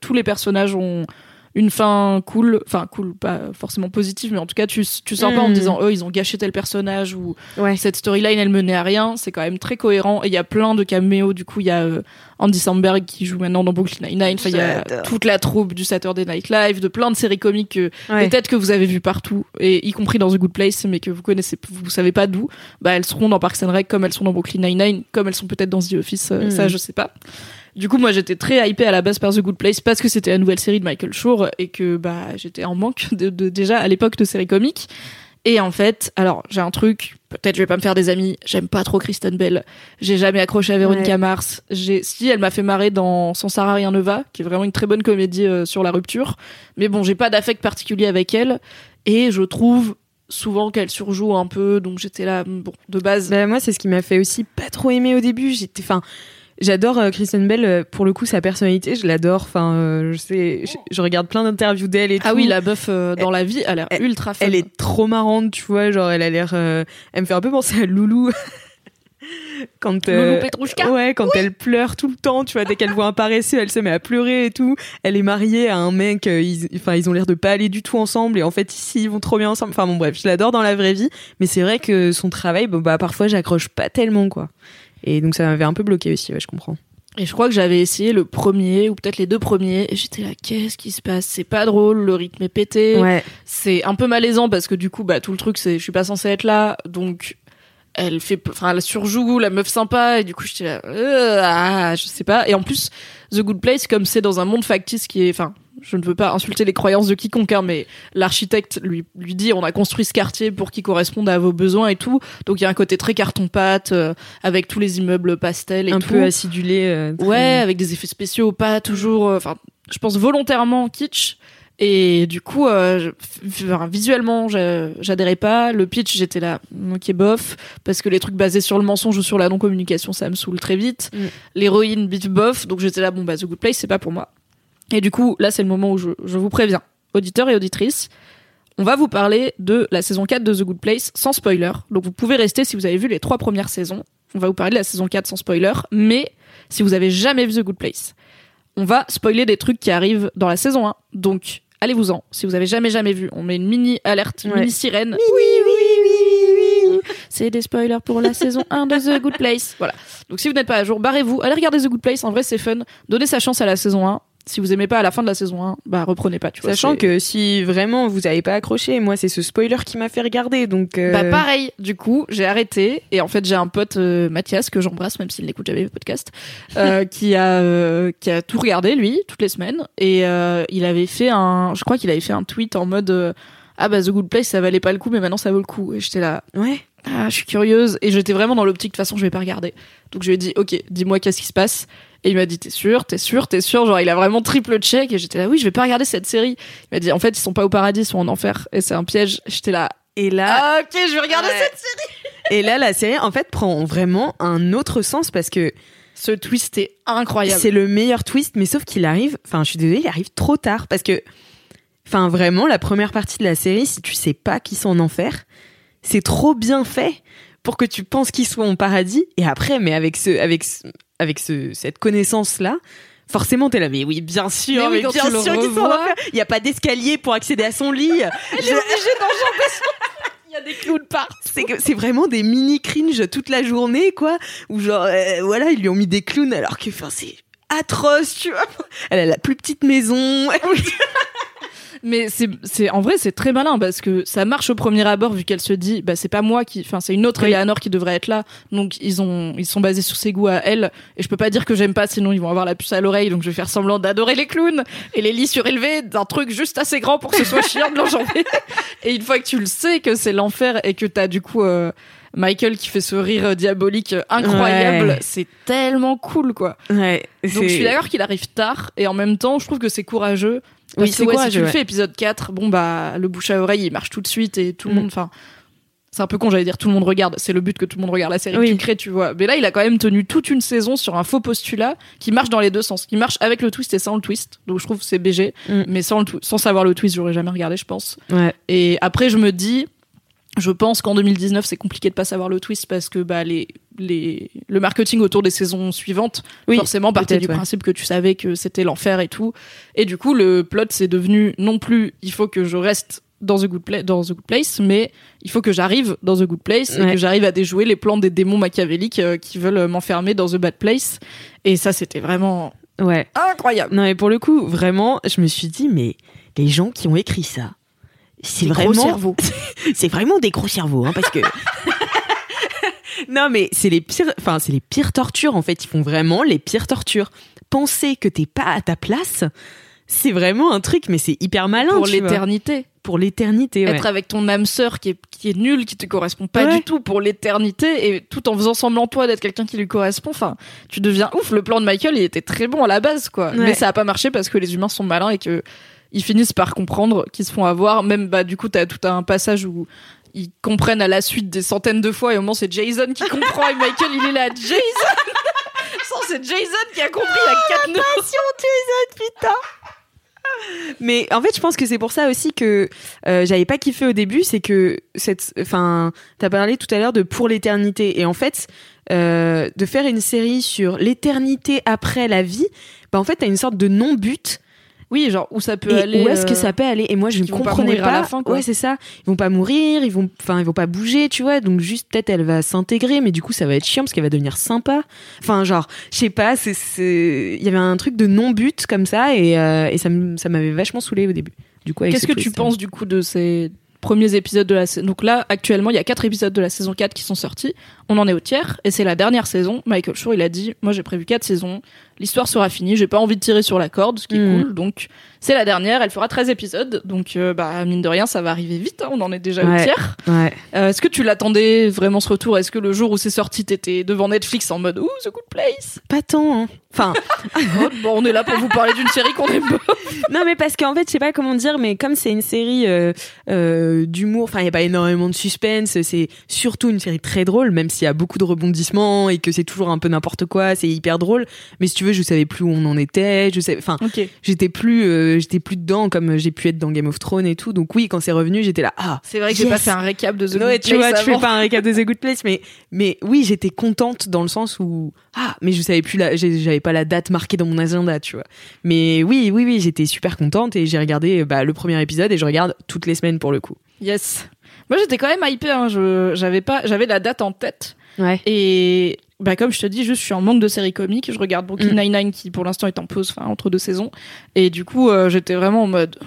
tous les personnages ont une fin cool, enfin cool, pas forcément positive, mais en tout cas, tu, tu sors pas en te Mm. disant, oh, ils ont gâché tel personnage ou Ouais. cette storyline elle menait à rien. C'est quand même très cohérent. Et il y a plein de caméos. Du coup il y a euh, Andy Samberg qui joue maintenant dans Brooklyn Nine-Nine. Il y a toute la troupe du Saturday Night Live de plein de séries comiques que Ouais. des têtes que vous avez vues partout et y compris dans The Good Place mais que vous connaissez vous savez pas d'où. Bah elles seront dans Parks and Rec comme elles sont dans Brooklyn Nine-Nine comme elles sont peut-être dans The Office euh, ça je sais pas du coup, moi, j'étais très hypée à la base par The Good Place parce que c'était la nouvelle série de Michael Schur et que bah j'étais en manque de, de- déjà à l'époque de séries comiques. Et en fait, alors j'ai un truc, peut-être je vais pas me faire des amis, j'aime pas trop Kristen Bell, j'ai jamais accroché à Véronica Ouais. Mars, j'ai si elle m'a fait marrer dans Sans Sarah rien ne va, qui est vraiment une très bonne comédie euh, sur la rupture, mais bon, j'ai pas d'affect particulier avec elle et je trouve souvent qu'elle surjoue un peu, donc j'étais là bon, de base Bah, moi, c'est ce qui m'a fait aussi pas trop aimer au début. J'étais, enfin, j'adore euh, Kristen Bell. euh, pour le coup, sa personnalité, je l'adore. Enfin, euh, je sais, je, je regarde plein d'interviews d'elle et Ah tout. oui, la meuf euh, dans la vie, elle a l'air ultra fun. Elle est trop marrante, tu vois. Genre, elle a l'air. euh, elle me fait un peu penser à Loulou. [laughs] quand Loulou Petrouchka ouais quand elle pleure tout le temps tu vois dès qu'elle voit un paresseux elle se met à pleurer et tout elle est mariée à un mec ils enfin ils ont l'air de pas aller du tout ensemble et en fait ici ils vont trop bien ensemble enfin bon bref je l'adore dans la vraie vie mais c'est vrai que son travail bon, bah parfois j'accroche pas tellement quoi et donc ça m'avait un peu bloqué aussi ouais je comprends. Et je crois que j'avais essayé le premier ou peut-être les deux premiers et j'étais là qu'est-ce qui se passe? C'est pas drôle, le rythme est pété. ouais. C'est un peu malaisant parce que du coup bah tout le truc c'est je suis pas censée être là donc elle fait enfin elle surjoue la meuf sympa et du coup j'étais là euh, ah, je sais pas. Et en plus The Good Place comme c'est dans un monde factice qui est enfin je ne veux pas insulter les croyances de quiconque, hein, mais l'architecte lui, lui dit on a construit ce quartier pour qu'il corresponde à vos besoins et tout. Donc il y a un côté très carton-pâte, euh, avec tous les immeubles pastels et un tout. peu acidulé euh, très- Ouais, avec des effets spéciaux, pas toujours. euh, Enfin, je pense volontairement kitsch. Et du coup, euh, visuellement, j'adhérais pas. Le pitch, j'étais là, ok, bof, parce que les trucs basés sur le mensonge ou sur la non-communication, ça me saoule très vite. Mm. L'héroïne, bif, bof, donc j'étais là, bon, bah, The Good Place, c'est pas pour moi. Et du coup, là, c'est le moment où je, je vous préviens, auditeurs et auditrices, on va vous parler de la saison 4 de The Good Place sans spoiler. Donc vous pouvez rester si vous avez vu les trois premières saisons. On va vous parler de la saison 4 sans spoiler, mais si vous avez jamais vu The Good Place, on va spoiler des trucs qui arrivent dans la saison 1. Donc allez-vous-en. Si vous avez jamais jamais vu, on met une mini alerte, Ouais. mini sirène. Oui, oui, oui, oui, oui. C'est des spoilers pour la saison 1 de The Good Place. Voilà. Donc si vous n'êtes pas à jour, barrez-vous, allez regarder The Good Place, en vrai c'est fun. Donnez sa chance à la saison 1. Si vous aimez pas à la fin de la saison 1, bah reprenez pas, tu vois. Sachant que si vraiment vous avez pas accroché, moi c'est ce spoiler qui m'a fait regarder, donc. euh, Bah pareil, du coup, j'ai arrêté et en fait j'ai un pote euh, Mathias que j'embrasse même s'il n'écoute jamais le podcast, euh, [laughs] qui a euh, qui a tout regardé lui toutes les semaines et euh, il avait fait un, je crois qu'il avait fait un tweet en mode ah bah The Good Place ça valait pas le coup mais maintenant ça vaut le coup et j'étais là Ouais. ah je suis curieuse et j'étais vraiment dans l'optique de toute façon je vais pas regarder donc je lui ai dit ok dis-moi qu'est-ce qui se passe Et il m'a dit, t'es sûr, t'es sûr, t'es sûr? Genre, il a vraiment triple check. Et j'étais là, oui, je vais pas regarder cette série. Il m'a dit, en fait, ils sont pas au paradis, ils sont en enfer. Et c'est un piège. J'étais là, Et là, ah, ok, je vais regarder Ouais. cette série. [laughs] et là, la série en fait prend vraiment un autre sens parce que Ce twist est incroyable. c'est le meilleur twist, mais sauf qu'il arrive. Enfin, je suis désolée, il arrive trop tard parce que, enfin, vraiment, la première partie de la série, si tu sais pas qu'ils sont en enfer, c'est trop bien fait pour que tu penses qu'ils sont au paradis. Et après, mais avec ce, avec, ce- avec ce, cette connaissance là. Forcément, t'es là, mais oui, bien sûr, Mais oui, mais bien sûr qu'ils sont en revois. enfer. Il n'y a pas d'escalier pour accéder à son lit. Elle est. [laughs] Il y a des clowns partout. C'est vraiment des mini cringe toute la journée, quoi. Ou genre, euh, voilà, ils lui ont mis des clowns alors que, enfin, c'est atroce, tu vois. Elle a la plus petite maison. [laughs] Mais c'est, c'est, en vrai, c'est très malin parce que ça marche au premier abord vu qu'elle se dit, bah, c'est pas moi qui, enfin, c'est une autre Oui. Eleanor qui devrait être là. Donc, ils ont, ils sont basés sur ses goûts à elle. Et je peux pas dire que j'aime pas, sinon ils vont avoir la puce à l'oreille. Donc, je vais faire semblant d'adorer les clowns et les lits surélevés d'un truc juste assez grand pour que ce soit [laughs] chiant de l'enjamber. Et une fois que tu le sais que c'est l'enfer et que t'as du coup, euh, Michael qui fait ce rire diabolique incroyable, Ouais. c'est tellement cool, quoi. Ouais. Donc je suis d'accord qu'il arrive tard et en même temps je trouve que c'est courageux. Oui, c'est ouais, si courageux, tu le fais épisode 4, bon bah le bouche à oreille il marche tout de suite et tout le Mm. monde, enfin c'est un peu con j'allais dire tout le monde regarde, c'est le but que tout le monde regarde la série Oui. que tu crées tu vois. Mais là il a quand même tenu toute une saison sur un faux postulat qui marche dans les deux sens, qui marche avec le twist et sans le twist. Donc je trouve que c'est BG, Mm. mais sans, le sans savoir le twist j'aurais jamais regardé je pense. Ouais. Et après, je me dis, je pense qu'en 2019, c'est compliqué de pas savoir le twist parce que bah, les, les, le marketing autour des saisons suivantes, Oui, forcément, partait du ouais. principe que tu savais que c'était l'enfer et tout. Et du coup, le plot, c'est devenu non plus, il faut que je reste dans The Good, Pla- dans The Good Place, mais il faut que j'arrive dans The Good Place et que j'arrive à déjouer les plans des démons machiavéliques euh, qui veulent m'enfermer dans The Bad Place. Et ça, c'était vraiment Ouais. incroyable. Non, mais pour le coup, vraiment, je me suis dit, mais les gens qui ont écrit ça, c'est Des gros vraiment, cerveaux. [laughs] c'est vraiment des gros cerveaux, hein, parce que. [laughs] non, mais c'est les pires, enfin, c'est les pires tortures, en fait. Ils font vraiment les pires tortures. Penser que t'es pas à ta place, c'est vraiment un truc, mais c'est hyper malin. Pour l'éternité. Pour l'éternité, ouais. être avec ton âme sœur qui est, qui est nulle, qui te correspond pas Ouais. du tout pour l'éternité, et tout en faisant semblant toi d'être quelqu'un qui lui correspond. Enfin, tu deviens ouf. Le plan de Michael, il était très bon à la base, quoi. Ouais. Mais ça a pas marché parce que les humains sont malins et que ils finissent par comprendre qu'ils se font avoir. Même bah du coup, t'as tout un passage où ils comprennent à la suite des centaines de fois et au moment c'est Jason qui comprend et Michael il est là Jason [laughs] Sans, c'est Jason qui a compris il y a quatre nœuds. Mais en fait, je pense que c'est pour ça aussi que euh, j'avais pas kiffé au début, c'est que cette, enfin, t'as parlé tout à l'heure de pour l'éternité, et en fait, euh, de faire une série sur l'éternité après la vie, bah en fait, t'as une sorte de non-but. Oui, genre où ça peut Et aller. où est-ce que euh, ça peut aller Et moi, je ne pas comprenais pas. à la fin, quoi. Ouais, c'est ça. Ils vont pas mourir, ils vont, enfin, ils vont pas bouger, tu vois. Donc juste peut-être elle va s'intégrer, mais du coup, ça va être chiant parce qu'elle va devenir sympa. Enfin, genre, je sais pas. C'est, c'est, il y avait un truc de non-but comme ça, et, euh, et ça, m'avait vachement saoulé au début. Du coup, Qu'est-ce ce que tu penses du coup de ces premiers épisodes de la saison Donc là, actuellement, il y a quatre épisodes de la saison 4 qui sont sortis. On en est au tiers et c'est la dernière saison. Michael Schur, il a dit "Moi, j'ai prévu quatre saisons. L'histoire sera finie. J'ai pas envie de tirer sur la corde, ce qui est Mhm. cool. Donc c'est la dernière. Elle fera 13 épisodes. Donc euh, bah mine de rien, ça va arriver vite. hein. On en est déjà au tiers. Ouais. Euh, Est-ce que tu l'attendais vraiment ce retour? Est-ce que le jour où c'est sorti, t'étais devant Netflix en mode "Ouh, The Good Place? Pas tant. hein. Enfin, [laughs] Oh, Bon, on est là pour vous parler d'une série qu'on aime pas. [laughs] non, mais parce qu'en fait, je sais pas comment dire, mais comme c'est une série euh, d'humour, enfin, il y a pas énormément de suspense. C'est surtout une série très drôle, même s'il y a beaucoup de rebondissements et que c'est toujours un peu n'importe quoi. C'est hyper drôle. Mais si tu veux, je savais plus où on en était. Je sais, enfin, j'étais plus, euh, j'étais plus dedans comme j'ai pu être dans Game of Thrones et tout. Donc oui, quand c'est revenu, j'étais là. Ah. C'est vrai que j'ai Yes. pas fait un récap de The Good tu vois, Place tu fais pas un récap de The Good Place, mais mais oui, j'étais contente dans le sens où ah, mais je savais plus la, j'ai- j'avais pas la date marquée dans mon agenda, tu vois. Mais oui, oui, oui, j'étais super contente et j'ai regardé bah, le premier épisode et je regarde toutes les semaines pour le coup. Yes. Moi, j'étais quand même hypée. Hein. Je, j'avais pas, j'avais la date en tête. Ouais. Et bah, comme je te dis, je suis en manque de séries comiques. Je regarde Brooklyn Mm. Nine-Nine qui, pour l'instant, est en pause, enfin, entre deux saisons. Et du coup, euh, j'étais vraiment en mode. Oh,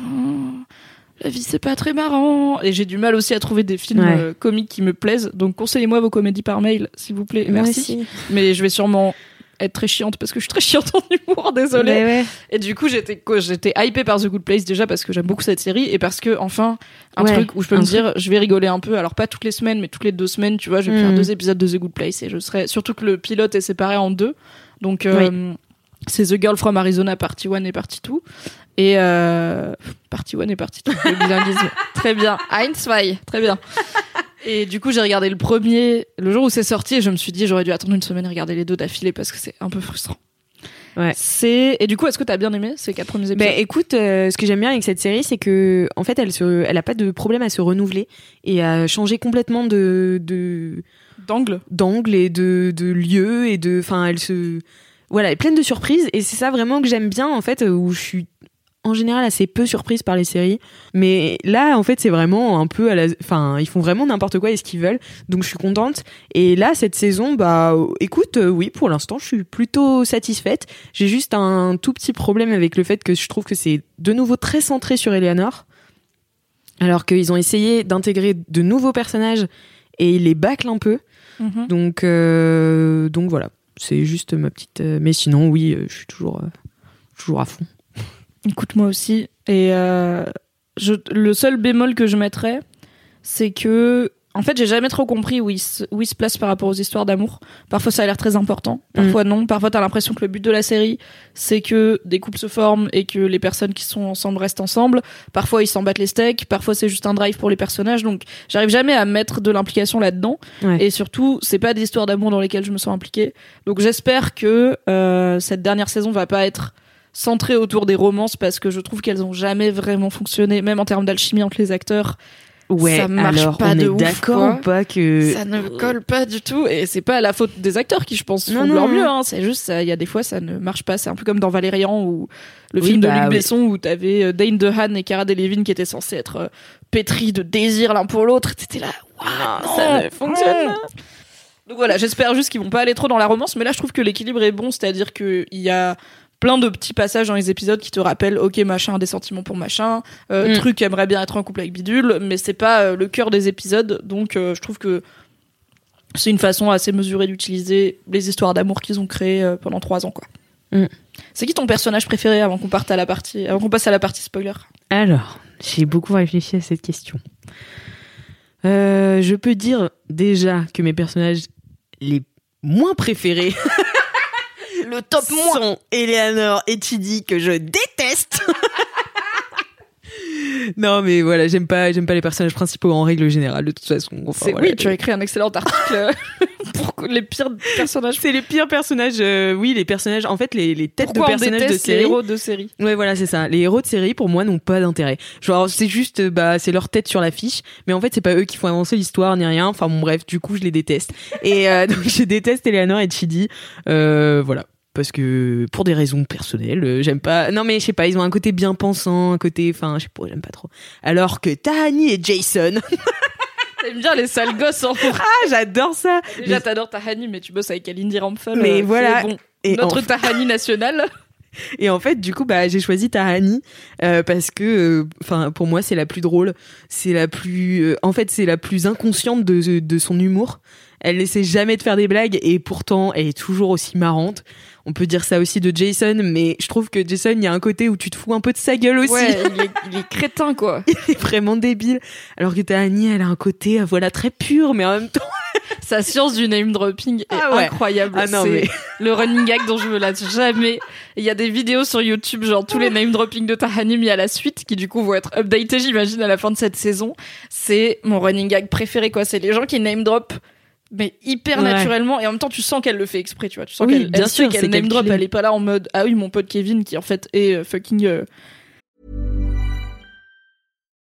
la vie, c'est pas très marrant. Et j'ai du mal aussi à trouver des films Ouais. euh, comiques qui me plaisent. Donc, conseillez-moi vos comédies par mail, s'il vous plaît. Merci. aussi. Mais je vais sûrement être très chiante parce que je suis très chiante en humour, désolée. Ouais. Et du coup, j'étais j'étais hypée par The Good Place déjà parce que j'aime beaucoup cette série et parce que enfin un Ouais, truc où je peux me truc. dire je vais rigoler un peu. Alors pas toutes les semaines, mais toutes les deux semaines, tu vois, je vais Mm. faire deux épisodes de The Good Place et je serai surtout que le pilote est séparé en deux, donc euh, C'est The Girl from Arizona, partie 1 et partie 2. Et euh, partie 1 et partie 2, le bilinguisme. [laughs] très bien. Eins, zwei, très bien. Et du coup, j'ai regardé le premier le jour où c'est sorti et je me suis dit j'aurais dû attendre une semaine et regarder les deux d'affilée parce que c'est un peu frustrant. Ouais. C'est et du coup, est-ce que t'as bien aimé ces quatre premiers épisodes? Ben écoute, euh, ce que j'aime bien avec cette série, c'est que en fait, elle se, elle a pas de problème à se renouveler et à changer complètement de de D'angle. d'angle et de de lieu et de, enfin, elle se, voilà, elle est pleine de surprises et c'est ça vraiment que j'aime bien en fait, où je suis en général assez peu surprise par les séries, mais là en fait c'est vraiment un peu à la, enfin ils font vraiment n'importe quoi et ce qu'ils veulent, donc je suis contente. Et là cette saison, bah écoute, euh, oui pour l'instant je suis plutôt satisfaite. J'ai juste un tout petit problème avec le fait que je trouve que c'est de nouveau très centré sur Eleanor, alors qu'ils ont essayé d'intégrer de nouveaux personnages et ils les bâclent un peu. Mhm. Donc euh, donc voilà, c'est juste ma petite. euh, mais sinon oui, je suis toujours euh, toujours à fond. Écoute, moi aussi. Et euh, je, le seul bémol que je mettrais, c'est que, en fait, j'ai jamais trop compris où il, se, où il se place par rapport aux histoires d'amour. Parfois, ça a l'air très important. Parfois, non. Parfois, t'as l'impression que le but de la série, c'est que des couples se forment et que les personnes qui sont ensemble restent ensemble. Parfois, ils s'en battent les steaks. Parfois, c'est juste un drive pour les personnages. Donc, j'arrive jamais à mettre de l'implication là-dedans. Ouais. Et surtout, c'est pas des histoires d'amour dans lesquelles je me sens impliquée. Donc j'espère que euh, cette dernière saison va pas être centrée autour des romances parce que je trouve qu'elles ont jamais vraiment fonctionné, même en termes d'alchimie entre les acteurs. Ouais, ça marche alors pas on de est ouf, d'accord quoi. ou pas que Ça ne colle pas du tout et c'est pas la faute des acteurs qui, je pense, Non, font de non, leur non. mieux. Hein. C'est juste, il y a des fois, ça ne marche pas. C'est un peu comme dans Valérian ou le Oui, film de bah, Luc oui. Besson où t'avais euh, Dane DeHaan et Cara Delevingne qui étaient censés être euh, pétris de désir l'un pour l'autre. T'étais là, Waouh, ça ne fonctionne pas. donc voilà, j'espère juste qu'ils vont pas aller trop dans la romance, mais là je trouve que l'équilibre est bon, c'est-à-dire qu'il y a plein de petits passages dans les épisodes qui te rappellent, ok machin, des sentiments pour machin, euh, Mm. truc aimerait bien être en couple avec bidule, mais c'est pas euh, le cœur des épisodes, donc euh, je trouve que c'est une façon assez mesurée d'utiliser les histoires d'amour qu'ils ont créées pendant trois ans quoi. Mm. C'est qui ton personnage préféré avant qu'on parte à la partie, avant qu'on passe à la partie spoiler? Alors, j'ai beaucoup réfléchi à cette question. Je peux dire déjà que mes personnages les moins préférés [laughs] Le top sont Eleanor et Chidi que je déteste. [laughs] non mais voilà, j'aime pas j'aime pas les personnages principaux en règle générale de toute façon. Enfin, C'est voilà. oui, tu as écrit un excellent article euh, [laughs] pour les pires personnages. C'est les pires personnages, euh, oui, les personnages, en fait, les, les têtes Pourquoi de on personnages de déteste les série. héros de série Ouais, voilà, c'est ça. Les héros de série, pour moi, n'ont pas d'intérêt. Genre, c'est juste, euh, bah, c'est leur tête sur l'affiche, mais en fait, c'est pas eux qui font avancer l'histoire ni rien. Enfin, bon, bref, du coup, je les déteste. Et euh, [laughs] donc, je déteste Eleanor et Chidi. Euh, voilà. Parce que pour des raisons personnelles, euh, j'aime pas. Non mais je sais pas, ils ont un côté bien pensant, un côté, enfin, je sais pas, j'aime pas trop. Alors que Tahani et Jason, [laughs] T'aimes bien les sales gosses en [laughs] ah, j'adore ça. Déjà, t'adores Tahani, mais tu bosses avec Alindy Rampfel. Mais euh, voilà. est bon. Et Notre en- Tahani national. [laughs] Et en fait, du coup, bah, j'ai choisi Tahani euh, parce que, euh, enfin, pour moi, c'est la plus drôle. C'est la plus, en fait, c'est la plus inconsciente de, de son humour. Elle n'essaie jamais de faire des blagues et pourtant, elle est toujours aussi marrante. On peut dire ça aussi de Jason, mais je trouve que Jason, il y a un côté où tu te fous un peu de sa gueule aussi. Ouais, il est, [laughs] il est crétin, quoi. il est vraiment débile. Alors que Tahani, elle a un côté, euh, voilà, très pur, mais en même temps, [laughs] Sa science du name dropping est Ah ouais. incroyable. ah non, C'est mais le running gag dont je me lasse jamais. Il y a des vidéos sur YouTube, genre tous les name dropping de Tahani mis à la suite, qui du coup vont être updatés, j'imagine, à la fin de cette saison. C'est mon running gag préféré, quoi. C'est les gens qui name drop, mais hyper Ouais. naturellement, et en même temps, tu sens qu'elle le fait exprès, tu vois. Tu sens Oui, qu'elle bien elle sûr, sait qu'elle name drop, elle est pas là en mode, ah oui, mon pote Kevin, qui en fait est euh, fucking, euh,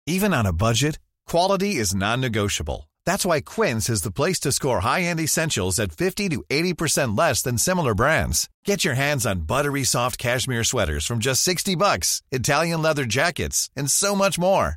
Even on a budget, quality is non-negotiable. That's why Quince is the place to score high-end essentials at 50 to 80% less than similar brands. Get your hands on buttery soft cashmere sweaters from just 60 bucks, Italian leather jackets, and so much more.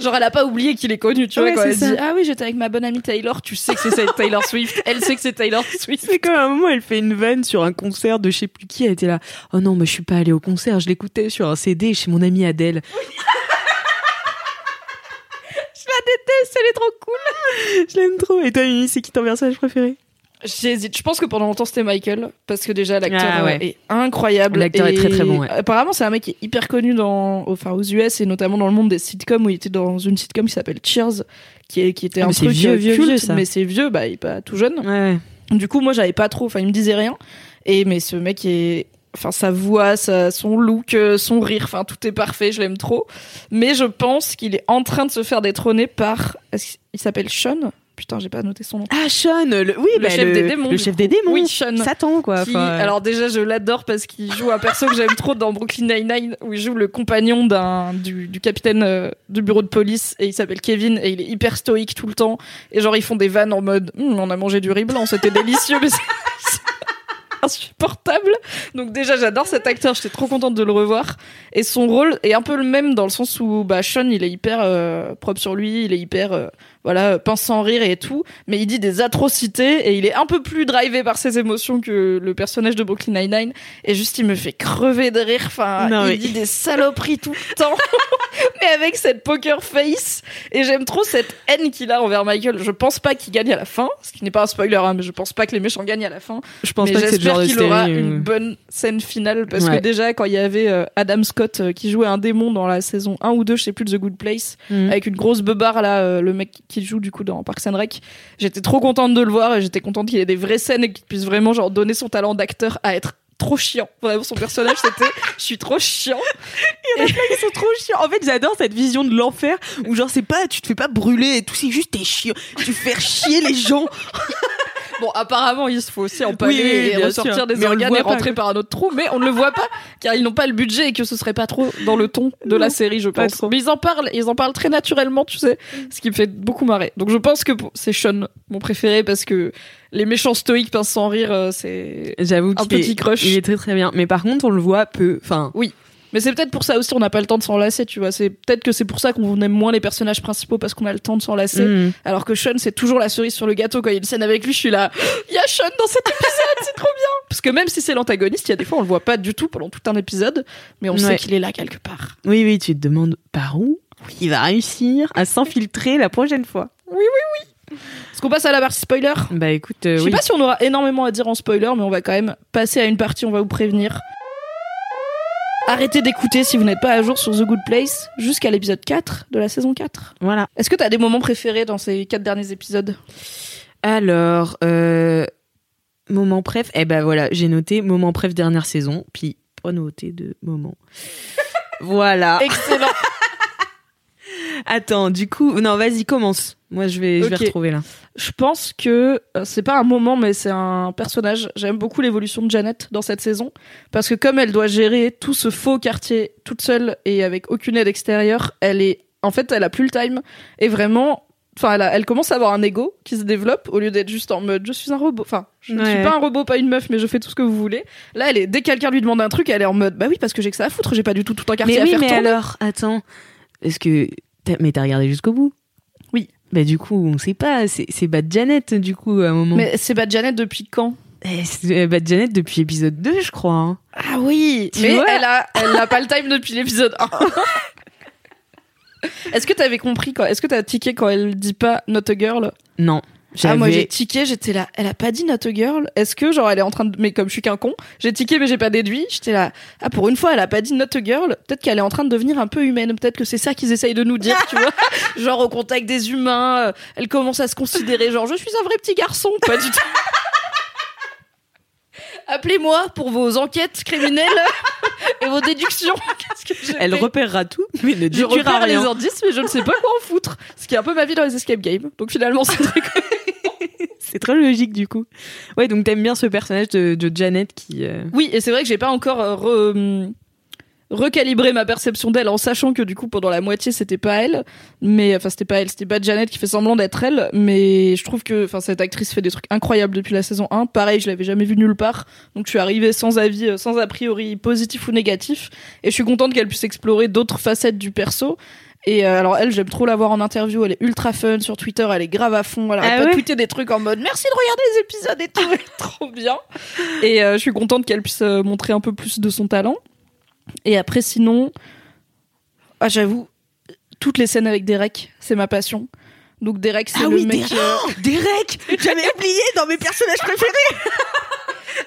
Genre, elle a pas oublié qu'il est connu, tu vois, Ouais, quand c'est elle ça. dit, ah oui, j'étais avec ma bonne amie Taylor, tu sais que c'est Taylor Swift, elle sait que c'est Taylor Swift. c'est comme à un moment, elle fait une vanne sur un concert de je sais plus qui. Elle était là. Oh non, mais je suis pas allée au concert. Je l'écoutais sur un CD chez mon amie Adèle. [laughs] Je la déteste, elle est trop cool. Je l'aime trop. Et toi, Mimi, c'est qui ton personnage préféré? J'hésite. Je pense que pendant longtemps c'était Michael parce que déjà l'acteur Ah ouais. euh, est incroyable. L'acteur est très, très bon, ouais. Apparemment c'est un mec qui est hyper connu dans, enfin aux US et notamment dans le monde des sitcoms où il était dans une sitcom qui s'appelle Cheers, qui est qui était Ah, un truc vieux, euh, vieux, culte, vieux, ça. mais c'est vieux, bah il est pas tout jeune. Ouais. Du coup moi j'avais pas trop, enfin il me disait rien. Et mais ce mec est Enfin, sa voix, sa, son look, euh, son rire, enfin, tout est parfait, je l'aime trop. Mais je pense qu'il est en train de se faire détrôner par. Qu'il s'appelle Sean? Putain, j'ai pas noté son nom. Ah, Sean, le, oui, Le bah, chef des démons, Le chef coup. des démons. Oui, Sean. Satan, quoi. Qui- Enfin, alors déjà je l'adore parce qu'il joue un perso que j'aime trop dans Brooklyn Nine-Nine où il joue le compagnon d'un du, du capitaine euh, du bureau de police et il s'appelle Kevin et il est hyper stoïque tout le temps et genre ils font des vannes en mode Hum, on a mangé du riz blanc c'était délicieux mais insupportable donc déjà j'adore cet acteur j'étais trop contente de le revoir et son rôle est un peu le même dans le sens où bah Sean il est hyper euh, propre sur lui il est hyper euh, voilà pince sans rire et tout mais il dit des atrocités et il est un peu plus drivé par ses émotions que le personnage de Brooklyn Nine-Nine. Et juste il me fait crever de rire. Enfin Non, il dit des saloperies tout le temps [laughs] mais avec cette poker face. Et j'aime trop cette haine qu'il a envers Michael. Je pense pas qu'il gagne à la fin ce qui n'est pas un spoiler hein, mais je pense pas que les méchants gagnent à la fin. Je pense mais pas que c'est le genre qu'il aura une euh, bonne scène finale parce Ouais. que déjà quand il y avait euh, Adam Scott euh, qui jouait un démon dans la saison 1 ou 2 je sais plus de The Good Place Mhm. avec une grosse beubare là le mec qui joue du coup dans Parks and Rec j'étais trop contente de le voir et j'étais contente qu'il ait des vraies scènes et qu'il puisse vraiment genre donner son talent d'acteur à être trop chiant vraiment son personnage c'était je suis trop chiant Ils sont trop chiants. En fait, j'adore cette vision de l'enfer où genre c'est pas, tu te fais pas brûler et tout, c'est juste t'es chiant. Tu fais chier les gens. Bon, apparemment, il se faut aussi empaler Oui, oui, oui, et ressortir sûr. des Mais organes et rentrer par un autre trou, mais on ne le voit pas car ils n'ont pas le budget et que ce serait pas trop dans le ton de la série, je pense. Mais ils en parlent, ils en parlent très naturellement, tu sais, ce qui me fait beaucoup marrer. Donc je pense que c'est Sean, mon préféré, parce que les méchants stoïques pince sans rire, euh, c'est. J'avoue Un est- petit crush. Il est très très bien. Mais par contre, on le voit peu. Enfin, Mais c'est peut-être pour ça aussi on n'a pas le temps de s'en lasser, tu vois. C'est peut-être que c'est pour ça qu'on aime moins les personnages principaux parce qu'on a le temps de s'en lasser. mm. Alors que Sean, c'est toujours la cerise sur le gâteau. Quand il y a une scène avec lui, je suis là, [gasps] il y a Sean dans cet épisode, c'est trop bien. Parce que même si c'est l'antagoniste, il y a des fois on le voit pas du tout pendant tout un épisode, mais on sait qu'il est là quelque part. oui, oui, tu te demandes par où il va réussir à s'infiltrer la prochaine fois. Est-ce qu'on passe à la partie spoiler? Bah écoute, euh, Je sais oui. pas si on aura énormément à dire en spoiler, mais on va quand même passer à une partie, on va vous prévenir. Arrêtez d'écouter si vous n'êtes pas à jour sur The Good Place jusqu'à l'épisode 4 de la saison 4. Voilà. Est-ce que t'as des moments préférés dans ces quatre derniers épisodes? Alors, euh, moment préf. Eh ben voilà, j'ai noté moment préf dernière saison, puis pas noté de moment. [laughs] voilà. Excellent Attends, du coup, non, vas-y, commence. Moi, je vais, je vais Ok. retrouver là. Je pense que euh, c'est pas un moment, mais c'est un personnage. J'aime beaucoup l'évolution de Janet dans cette saison parce que comme elle doit gérer tout ce faux quartier toute seule et avec aucune aide extérieure, elle est, en fait, elle a plus le time et vraiment. Enfin, elle, a- elle commence à avoir un ego qui se développe au lieu d'être juste en mode je suis un robot. Enfin, je ne suis pas un robot, pas une meuf, mais je fais tout ce que vous voulez. Là, elle est dès que quelqu'un lui demande un truc, elle est en mode bah oui parce que j'ai que ça à foutre, j'ai pas du tout tout un quartier Mais à oui, faire mais tourner. alors, attends. Est-ce que. Mais t'as regardé jusqu'au bout Oui. Bah, du coup, on sait pas. C'est c'est Bad Janet, du coup, à un moment. Mais c'est pas Janet depuis quand? Eh, c'est Bad Janet depuis épisode 2, je crois. hein. Ah oui, Tu mais elle a, elle n'a pas le time depuis l'épisode 1. [laughs] Est-ce que t'avais compris quand Est-ce que t'as tiqué quand elle dit pas not a girl? Non. Ah moi j'ai tiqué, j'étais là. Elle a pas dit not a girl? Est-ce que genre elle est en train de mais comme je suis qu'un con, j'ai tiqué mais j'ai pas déduit. J'étais là. Ah pour une fois elle a pas dit not a girl. Peut-être qu'elle est en train de devenir un peu humaine. Peut-être que c'est ça qu'ils essayent de nous dire, tu vois. [laughs] Genre au contact des humains, euh, elle commence à se considérer genre je suis un vrai petit garçon. Pas du tout. [laughs] Appelez-moi pour vos enquêtes criminelles [laughs] et vos déductions. Que Elle repérera tout, mais ne je repère les indices, mais je ne sais pas quoi en foutre. Ce qui est un peu ma vie dans les escape games. Donc finalement, c'est très C'est très logique, du coup. Ouais, donc t'aimes bien ce personnage de, Janet qui. euh, Oui, et c'est vrai que j'ai pas encore euh, hum, recalibré ma perception d'elle en sachant que du coup pendant la moitié c'était pas elle, mais enfin c'était pas elle, c'était pas Janet qui fait semblant d'être elle, mais je trouve que enfin cette actrice fait des trucs incroyables depuis la saison 1. Pareil, je l'avais jamais vue nulle part, donc je suis arrivée sans avis, euh, sans a priori positif ou négatif, et je suis contente qu'elle puisse explorer d'autres facettes du perso. Et euh, alors elle, j'aime trop la voir en interview, elle est ultra fun sur Twitter, elle est grave à fond, elle arrête Ah pas de ouais tweeter des trucs en mode merci de regarder les épisodes et tout, elle [laughs] est trop bien. Et euh, je suis contente qu'elle puisse euh, montrer un peu plus de son talent. Et après, sinon, ah, j'avoue, toutes les scènes avec Derek, c'est ma passion. Donc Derek, c'est Ah le oui, mec. Derek, euh, Derek [laughs] J'avais oublié dans mes personnages préférés [laughs]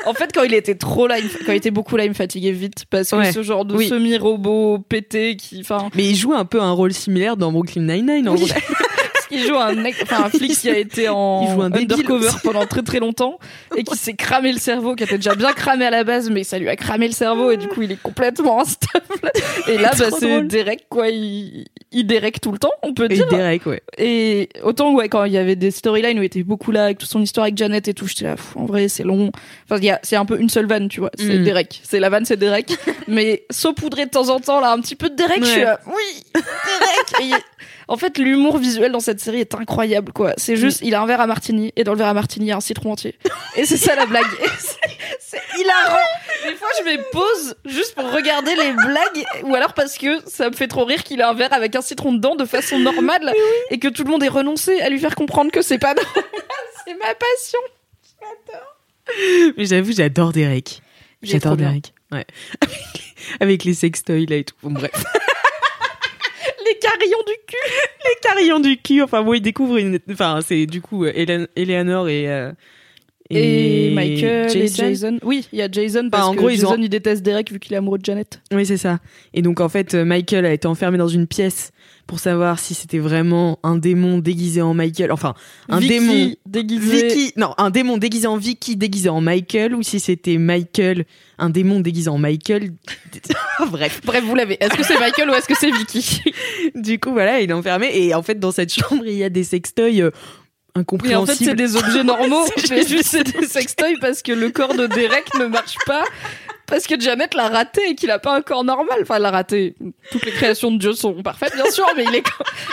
En fait, quand il était trop là, quand il était beaucoup là, il me fatiguait vite parce que Ouais. ce genre de Oui. semi-robot pété qui, enfin, Mais il joue un peu un rôle similaire dans Brooklyn Nine-Nine, en Oui. vrai. [laughs] il joue un mec, enfin un flic qui a été en Il joue un débile undercover pendant très très longtemps et qui s'est cramé le cerveau, qui était déjà bien cramé à la base, mais ça lui a cramé le cerveau et du coup il est complètement instable. Et là, bah, c'est. Derek quoi, il, il Derek tout le temps, on peut Et dire. Derek, ouais. Et autant ouais quand il y avait des storylines où il était beaucoup là avec toute son histoire avec Janet et tout, j'étais là en vrai c'est long. Enfin il y a c'est un peu une seule vanne, tu vois, c'est Mm. Derek, c'est la vanne c'est Derek, [laughs] mais saupoudré de temps en temps là un petit peu de Derek, je suis là oui Derek. Et il- en fait l'humour visuel dans cette série est incroyable quoi. C'est juste il a un verre à martini et dans le verre à martini il y a un citron entier. Et c'est ça la blague. C'est- [laughs] C'est hilarant. Des fois je me pose juste pour regarder les blagues ou alors parce que ça me fait trop rire qu'il a un verre avec un citron dedans de façon normale et que tout le monde ait renoncé à lui faire comprendre que c'est pas normal. [laughs] C'est ma passion. Mais j'avoue, j'adore Derek. Est J'adore. Derek. Ouais. [laughs] Avec les, avec les sextoys là et tout. Bon, bref. Les carillons du cul. [laughs] les carillons du cul. Enfin, bon, il découvre une. Enfin, c'est du coup euh, Hélène- Eleanor et. euh, Et, Michael Jason. et Jason. Oui, il y a Jason parce Enfin, en que gros, ils Jason ont- il déteste Derek vu qu'il est amoureux de Janet. Oui, c'est ça. Et donc, en fait, euh, Michael a été enfermé dans une pièce pour savoir si c'était vraiment un démon déguisé en Michael. Enfin, un Vicky démon. déguisé. Vicky, non, un démon déguisé en Vicky, déguisé en Michael, ou si c'était Michael, un démon déguisé en Michael. [laughs] Bref. Bref, vous l'avez. Est-ce que c'est Michael ou est-ce que c'est Vicky? Du coup, voilà, il est enfermé. Et en fait, dans cette chambre, il y a des sextoys Mais en fait, c'est des objets [laughs] normaux. C'est mais juste- c'est des sextoys parce que le corps de Derek ne marche pas. Parce que Janet l'a raté et qu'il a pas un corps normal. Enfin, elle l'a raté. Toutes les créations de Dieu sont parfaites, bien sûr, mais il est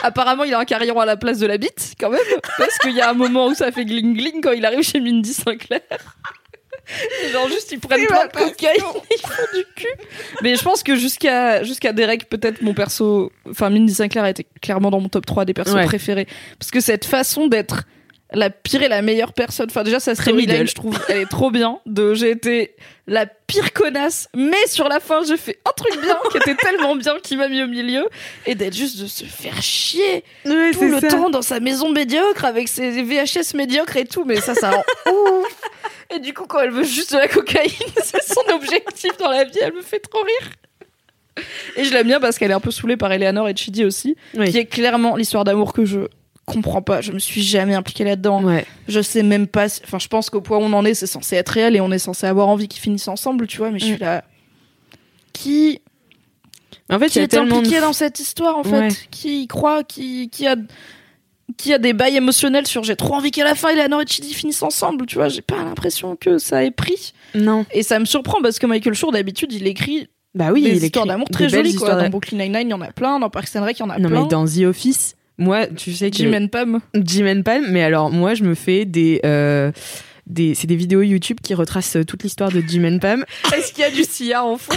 apparemment il a un carillon à la place de la bite quand même, parce qu'il y a un moment où ça fait gling gling quand il arrive chez Mindy Sinclair. [laughs] Genre juste ils prennent plein de cocaïne, [laughs] ils font du cul. Mais je pense que jusqu'à jusqu'à Derek peut-être mon perso, enfin Mindy Sinclair était clairement dans mon top 3 des persos Ouais. préférés parce que cette façon d'être la pire et la meilleure personne. Enfin, déjà, sa Très storyline, middle. je trouve, elle est trop bien. De, j'ai été la pire connasse, mais sur la fin, j'ai fait un truc bien, qui était tellement bien, qui m'a mis au milieu. Et d'être juste de se faire chier Ouais, tout le ça. temps dans sa maison médiocre, avec ses VHS médiocres et tout. Mais ça, ça rend ouf. [laughs] Et du coup, quand elle veut juste de la cocaïne, [laughs] c'est son objectif dans la vie, elle me fait trop rire. Et je l'aime bien parce qu'elle est un peu saoulée par Eleanor et Chidi aussi, Oui. qui est clairement l'histoire d'amour que je comprends pas. Je me suis jamais impliquée là-dedans. Ouais. Je sais même pas. si- Enfin, je pense qu'au point où on en est, c'est censé être réel et on est censé avoir envie qu'ils finissent ensemble, tu vois. Mais je suis Mm. là. Qui, En fait, il qui y a est de impliqué dans cette histoire, en fait? Ouais. Qui y croit? Qui, qui a. Qui a des bails émotionnels sur j'ai trop envie qu'à la fin Eleanor et Chidi finissent ensemble, tu vois, j'ai pas l'impression que ça ait pris. Non. Et ça me surprend parce que Michael Shore d'habitude il écrit Bah oui, des il histoires d'amour très jolies quoi. Dans. Brooklyn Nine-Nine il y en a plein, dans Parks and Rec il y en a Non, plein. mais dans The Office, moi, tu sais que. Jim and Pam. Jim and Pam, mais alors moi je me fais des euh, des c'est des vidéos YouTube qui retracent toute l'histoire de Jim and Pam. [laughs] Est-ce qu'il y a du Sia en fond?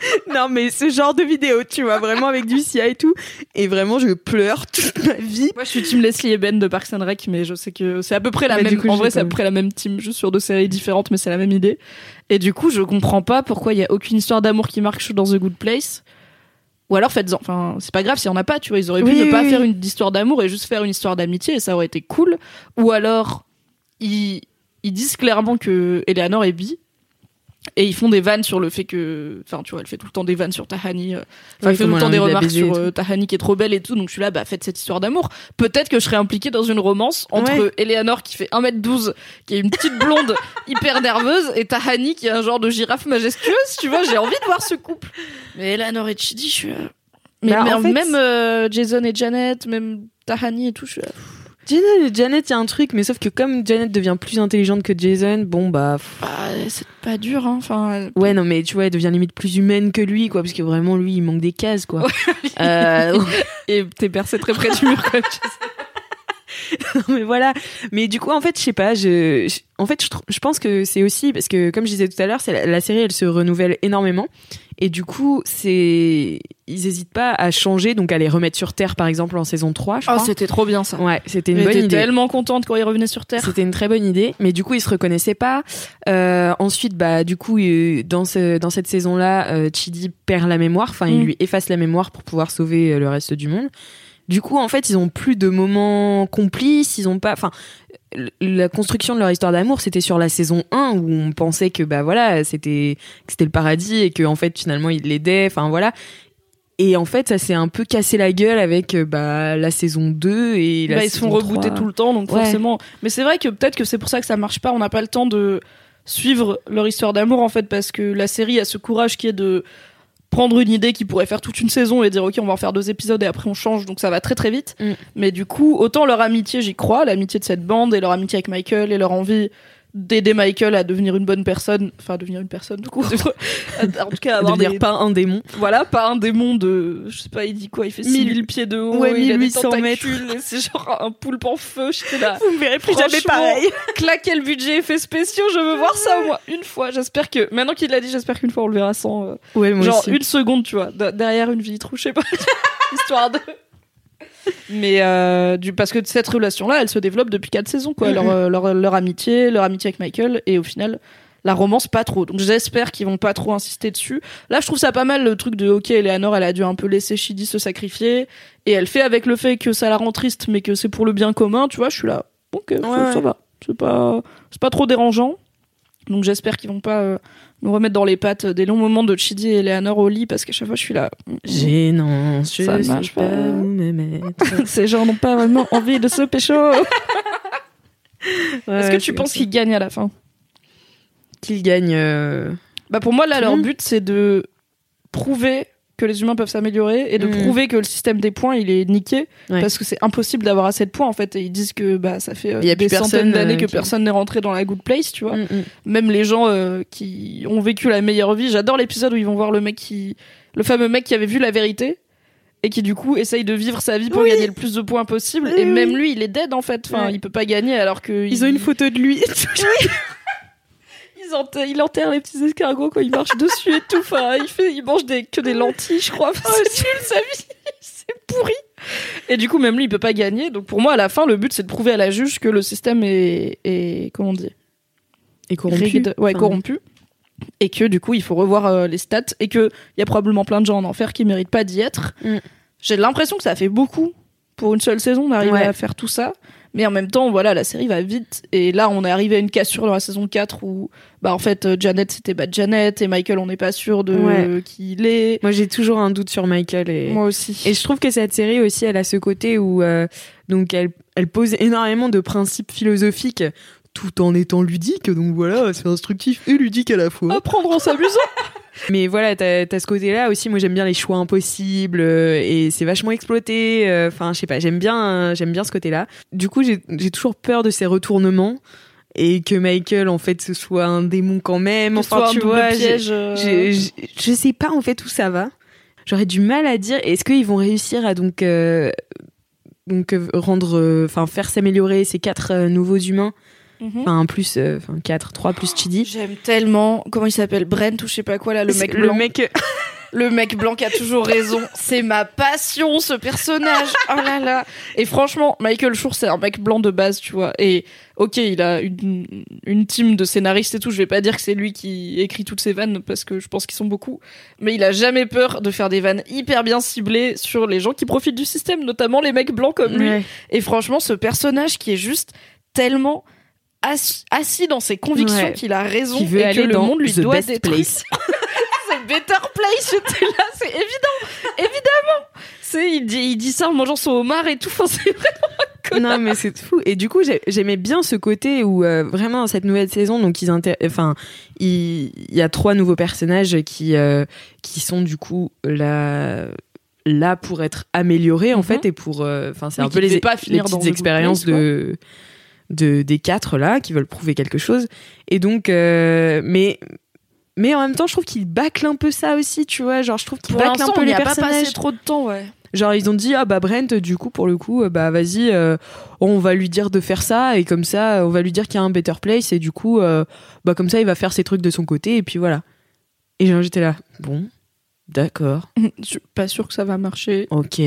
[laughs] non mais ce genre de vidéos, tu vois, vraiment avec du Sia et tout et vraiment je pleure toute ma vie. Moi, je suis team Leslie et Ben de Parks and Rec, mais je sais que c'est à peu près la Mais même. coup, en vrai, c'est à peu près la même team, juste sur deux séries différentes, mais c'est la même idée. Et du coup, je comprends pas pourquoi il y a aucune histoire d'amour qui marche dans The Good Place. Ou alors faites-en. Enfin, c'est pas grave s'il y en a pas, tu vois. Ils auraient pu Oui, ne oui, pas oui. faire une histoire d'amour et juste faire une histoire d'amitié et ça aurait été cool. Ou alors, ils, ils disent clairement que Eleanor est bi. Et ils font des vannes sur le fait que, enfin, tu vois, elle fait tout le temps des vannes sur Tahani. euh, Enfin, Oui, elle fait tout le temps des remarques sur euh, Tahani qui est trop belle et tout. Donc je suis là, bah faites cette histoire d'amour. Peut-être que je serais impliquée dans une romance entre Ouais. Eleanor qui fait 1m12, qui est une petite blonde [laughs] hyper nerveuse, et Tahani qui est un genre de girafe majestueuse. Tu vois, j'ai envie de voir ce couple. Mais Eleanor et Chidi, je suis là. Mais, Bah, mais en fait, même euh, Jason et Janet, même Tahani et tout, je suis là. Janet, Janet, il y a un truc, mais sauf que comme Janet devient plus intelligente que Jason, bon bah Bah, c'est pas dur, hein. Enfin, ouais non mais tu vois, elle devient limite plus humaine que lui quoi, parce que vraiment lui il manque des cases quoi. [laughs] Euh, [laughs] et t'es percé très près du mur. Non, [laughs] [laughs] mais voilà. Mais du coup, en fait, je sais pas. Je, je- en fait, je, pense que c'est aussi parce que, comme je disais tout à l'heure, la, la série, elle se renouvelle énormément. Et du coup, c'est, ils hésitent pas à changer, donc à les remettre sur terre, par exemple, en saison 3, je Oh, c'était trop bien ça. ouais, c'était une bonne J'étais idée. tellement contente quand il revenait sur Terre. C'était une très bonne idée, mais du coup ils se reconnaissaient pas. Euh, ensuite, bah du coup dans ce, dans cette saison-là, euh, Chidi perd la mémoire, enfin il Mm. lui efface la mémoire pour pouvoir sauver euh, le reste du monde. Du coup, en fait, ils ont plus de moments complices, ils ont pas, enfin, la construction de leur histoire d'amour, c'était sur la saison 1 où on pensait que bah voilà, c'était c'était le paradis et que en fait finalement il l'aidait, enfin voilà. Et en fait, ça s'est un peu cassé la gueule avec euh, bah la saison 2 et la Bah, ils se font rebooter 3. tout le temps, donc Ouais. forcément. Mais c'est vrai que peut-être que c'est pour ça que ça marche pas. On n'a pas le temps de suivre leur histoire d'amour en fait, parce que la série a ce courage qui est de prendre une idée qui pourrait faire toute une saison et dire ok on va en faire deux épisodes et après on change donc ça va très très vite Mm. mais du coup autant leur amitié j'y crois l'amitié de cette bande et leur amitié avec Michael et leur envie d'aider Michael à devenir une bonne personne enfin devenir une personne du coup [laughs] en tout cas à avoir devenir des- pas un démon. voilà, pas un démon de, je sais pas, il dit quoi, il fait Mille- 6000 pieds de haut, Ouais, il a des 1800 et c'est genre un poulpe en feu, j'étais là. Vous me verrez plus jamais pareil. [laughs] Claquer le budget effets spéciaux, je veux voir ça au moins une fois. J'espère que, maintenant qu'il l'a dit, j'espère qu'une fois on le verra sans, euh, Ouais, moi genre aussi. une seconde, tu vois, de- derrière une vitre ou je sais pas, [laughs] histoire de. Mais euh, du, parce que cette relation-là, elle se développe depuis quatre saisons, quoi. Leur, euh, leur, leur amitié, leur amitié avec Michael, et au final, la romance pas trop. Donc j'espère qu'ils vont pas trop insister dessus. Là, je trouve ça pas mal le truc de ok, Eleanor, elle a dû un peu laisser Shidi se sacrifier, et elle fait avec le fait que ça la rend triste, mais que c'est pour le bien commun. Tu vois, je suis là. Ok, ça, Ouais, ça ouais. va. C'est pas, c'est pas trop dérangeant. Donc j'espère qu'ils vont pas euh, nous remettre dans les pattes des longs moments de Chidi et Eleanor au lit parce qu'à chaque fois je suis là. Gênant, je Ça marche pas. [laughs] Ces gens n'ont pas vraiment envie de se pécho. [laughs] Est-ce que tu penses qu'ils gagnent à la fin? Qu'il gagne euh, Bah pour moi là leur but c'est de prouver que les humains peuvent s'améliorer et de Mhm. prouver que le système des points il est niqué Ouais. parce que c'est impossible d'avoir assez de points en fait et ils disent que bah ça fait euh, Il y a des plus centaines d'années euh, que qui- personne n'est rentré dans la good place tu vois mm, mm. même les gens euh, qui ont vécu la meilleure vie. J'adore l'épisode où ils vont voir le mec qui, le fameux mec qui avait vu la vérité et qui du coup essaye de vivre sa vie pour Oui. gagner le plus de points possible. Oui, et même lui, il est dead en fait. Enfin, il peut pas gagner alors que Ils ont une photo de lui. [laughs] Ils enterrent, il enterre les petits escargots quand il marche dessus et tout. Enfin, il fait, il mange des, que des lentilles, je crois. Enfin, c'est nul sa vie, [laughs] c'est pourri. Et du coup, même lui, il peut pas gagner. Donc pour moi, à la fin, le but c'est de prouver à la juge que le système est, est comment on dit, Et corrompu. ouais, Enfin, corrompu. Et que du coup, il faut revoir euh, les stats et que il y a probablement plein de gens en enfer qui méritent pas d'y être. Mm. J'ai l'impression que ça fait beaucoup pour une seule saison d'arriver Ouais. à faire tout ça. Mais en même temps, voilà, la série va vite. Et là, on est arrivé à une cassure dans la saison 4 où, bah, en fait, euh, Janet, c'était pas Janet et Michael, on n'est pas sûr de Ouais. qui il est. Moi, j'ai toujours un doute sur Michael et. Moi aussi. Et je trouve que cette série aussi, elle a ce côté où euh, donc elle, elle pose énormément de principes philosophiques tout en étant ludique. Donc voilà, c'est instructif et ludique à la fois. apprendre en s'amusant. [laughs] Mais voilà, t'as as ce côté-là aussi. Moi, j'aime bien les choix impossibles euh, et c'est vachement exploité. euh, Enfin, je sais pas, j'aime bien, euh, j'aime bien ce côté-là. Du coup, j'ai toujours peur de ces retournements et que Michael, en fait, ce soit un démon quand même. Enfin, Enfin, tu vois, piège. euh, je sais pas en fait où ça va. J'aurais du mal à dire. Est-ce qu'ils vont réussir à donc donc rendre, enfin faire s'améliorer ces quatre nouveaux humains, mhm. enfin un plus, euh, enfin quatre, trois plus Chidi. J'aime tellement, comment il s'appelle, Brent ou je sais pas quoi là, le mec le blanc. mec, [laughs] Le mec blanc qui a toujours raison. C'est ma passion, ce personnage. [laughs] Oh là là. Et franchement, Michael Schur, c'est un mec blanc de base, tu vois. Et ok, il a une, une team de scénaristes et tout. Je vais pas dire que c'est lui qui écrit toutes ces vannes parce que je pense qu'ils sont beaucoup. Mais il a jamais peur de faire des vannes hyper bien ciblées sur les gens qui profitent du système, notamment les mecs blancs comme lui. Ouais. Et franchement, ce personnage qui est juste tellement ass- assis dans ses convictions Ouais. qu'il a raison qui veut et aller que le monde lui the doit best des trucs place. [laughs] c'est Better Place, j'étais là, c'est évident, évidemment. C'est, il dit, il dit ça en mangeant son homard et tout, enfin, c'est vraiment non mais c'est fou et du coup j'ai- j'aimais bien ce côté où euh, vraiment dans cette nouvelle saison donc ils inter- enfin il y a trois nouveaux personnages qui euh, qui sont du coup là là pour être améliorés en Mhm. fait et pour euh, enfin c'est Oui, un peu les, pas les finir dans petites expériences de de des quatre là qui veulent prouver quelque chose et donc euh, mais mais en même temps je trouve qu'ils bâclent un peu ça aussi tu vois genre je trouve qu'ils bâclent un peu on les a pas passé trop de temps, ouais. Genre ils ont dit ah bah Brent du coup pour le coup euh, bah vas-y euh, on va lui dire de faire ça et comme ça on va lui dire qu'il y a un better place et du coup euh, bah comme ça il va faire ses trucs de son côté et puis voilà. Et genre, j'étais là bon d'accord [laughs] Je suis pas sûre que ça va marcher. ok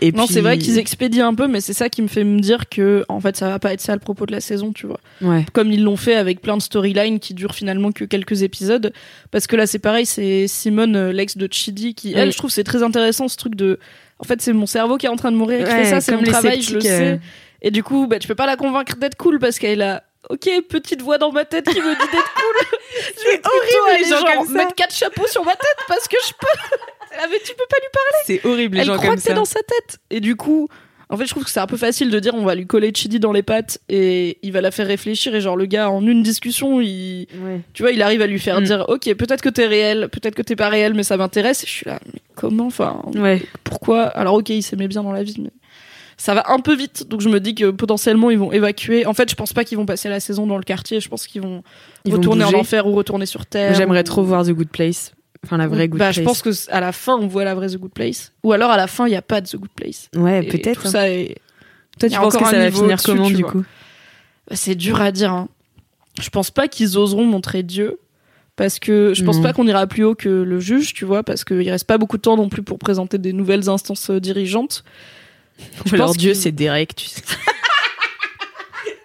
et non, puis c'est vrai qu'ils expédient un peu, mais c'est ça qui me fait me dire que, en fait, ça va pas être ça le propos de la saison, tu vois. ouais Comme ils l'ont fait avec plein de storylines qui durent finalement que quelques épisodes. Parce que là, c'est pareil, c'est Simone, euh, l'ex de Chidi, qui, elle, Oui. je trouve, c'est très intéressant ce truc de en fait c'est mon cerveau qui est en train de mourir qui Ouais, fait ça c'est mon travail je le sceptiques, euh. sais et du coup bah tu peux pas la convaincre d'être cool parce qu'elle a Ok, petite voix dans ma tête qui me dit d'être cool. [laughs] C'est horrible, les gens comme ça. mettre quatre chapeaux sur ma tête parce que je peux. [laughs] Ah, mais tu peux pas lui parler. C'est horrible les Elle gens croit comme que c'est ça. dans sa tête. Et du coup, en fait, je trouve que c'est un peu facile de dire on va lui coller Chidi dans les pattes et il va la faire réfléchir. Et genre, le gars, en une discussion, il, Ouais. tu vois, il arrive à lui faire Mm. dire ok, peut-être que t'es réel, peut-être que t'es pas réel, mais ça m'intéresse. Et je suis là, mais comment Enfin, Ouais. pourquoi? Alors, ok, il s'aimait bien dans la vie, mais ça va un peu vite. Donc, je me dis que potentiellement, ils vont évacuer. En fait, je pense pas qu'ils vont passer la saison dans le quartier. Je pense qu'ils vont Ils vont retourner en bouger. enfer ou retourner sur Terre. J'aimerais ou- trop voir The Good Place. Enfin, la vraie Good bah, Place. je pense que à la fin, on voit la vraie The Good Place. Ou alors, à la fin, il y a pas de The Good Place. Ouais, peut-être. Tout hein. ça est. Toi, tu penses que encore ça un va finir au-dessus, comment du vois. coup Bah, c'est dur à dire. Hein. Je pense pas qu'ils oseront montrer Dieu. Parce que je pense Non. pas qu'on ira plus haut que le juge, tu vois, parce qu'il reste pas beaucoup de temps non plus pour présenter des nouvelles instances euh, dirigeantes. Je Alors Dieu, c'est Derek, tu sais.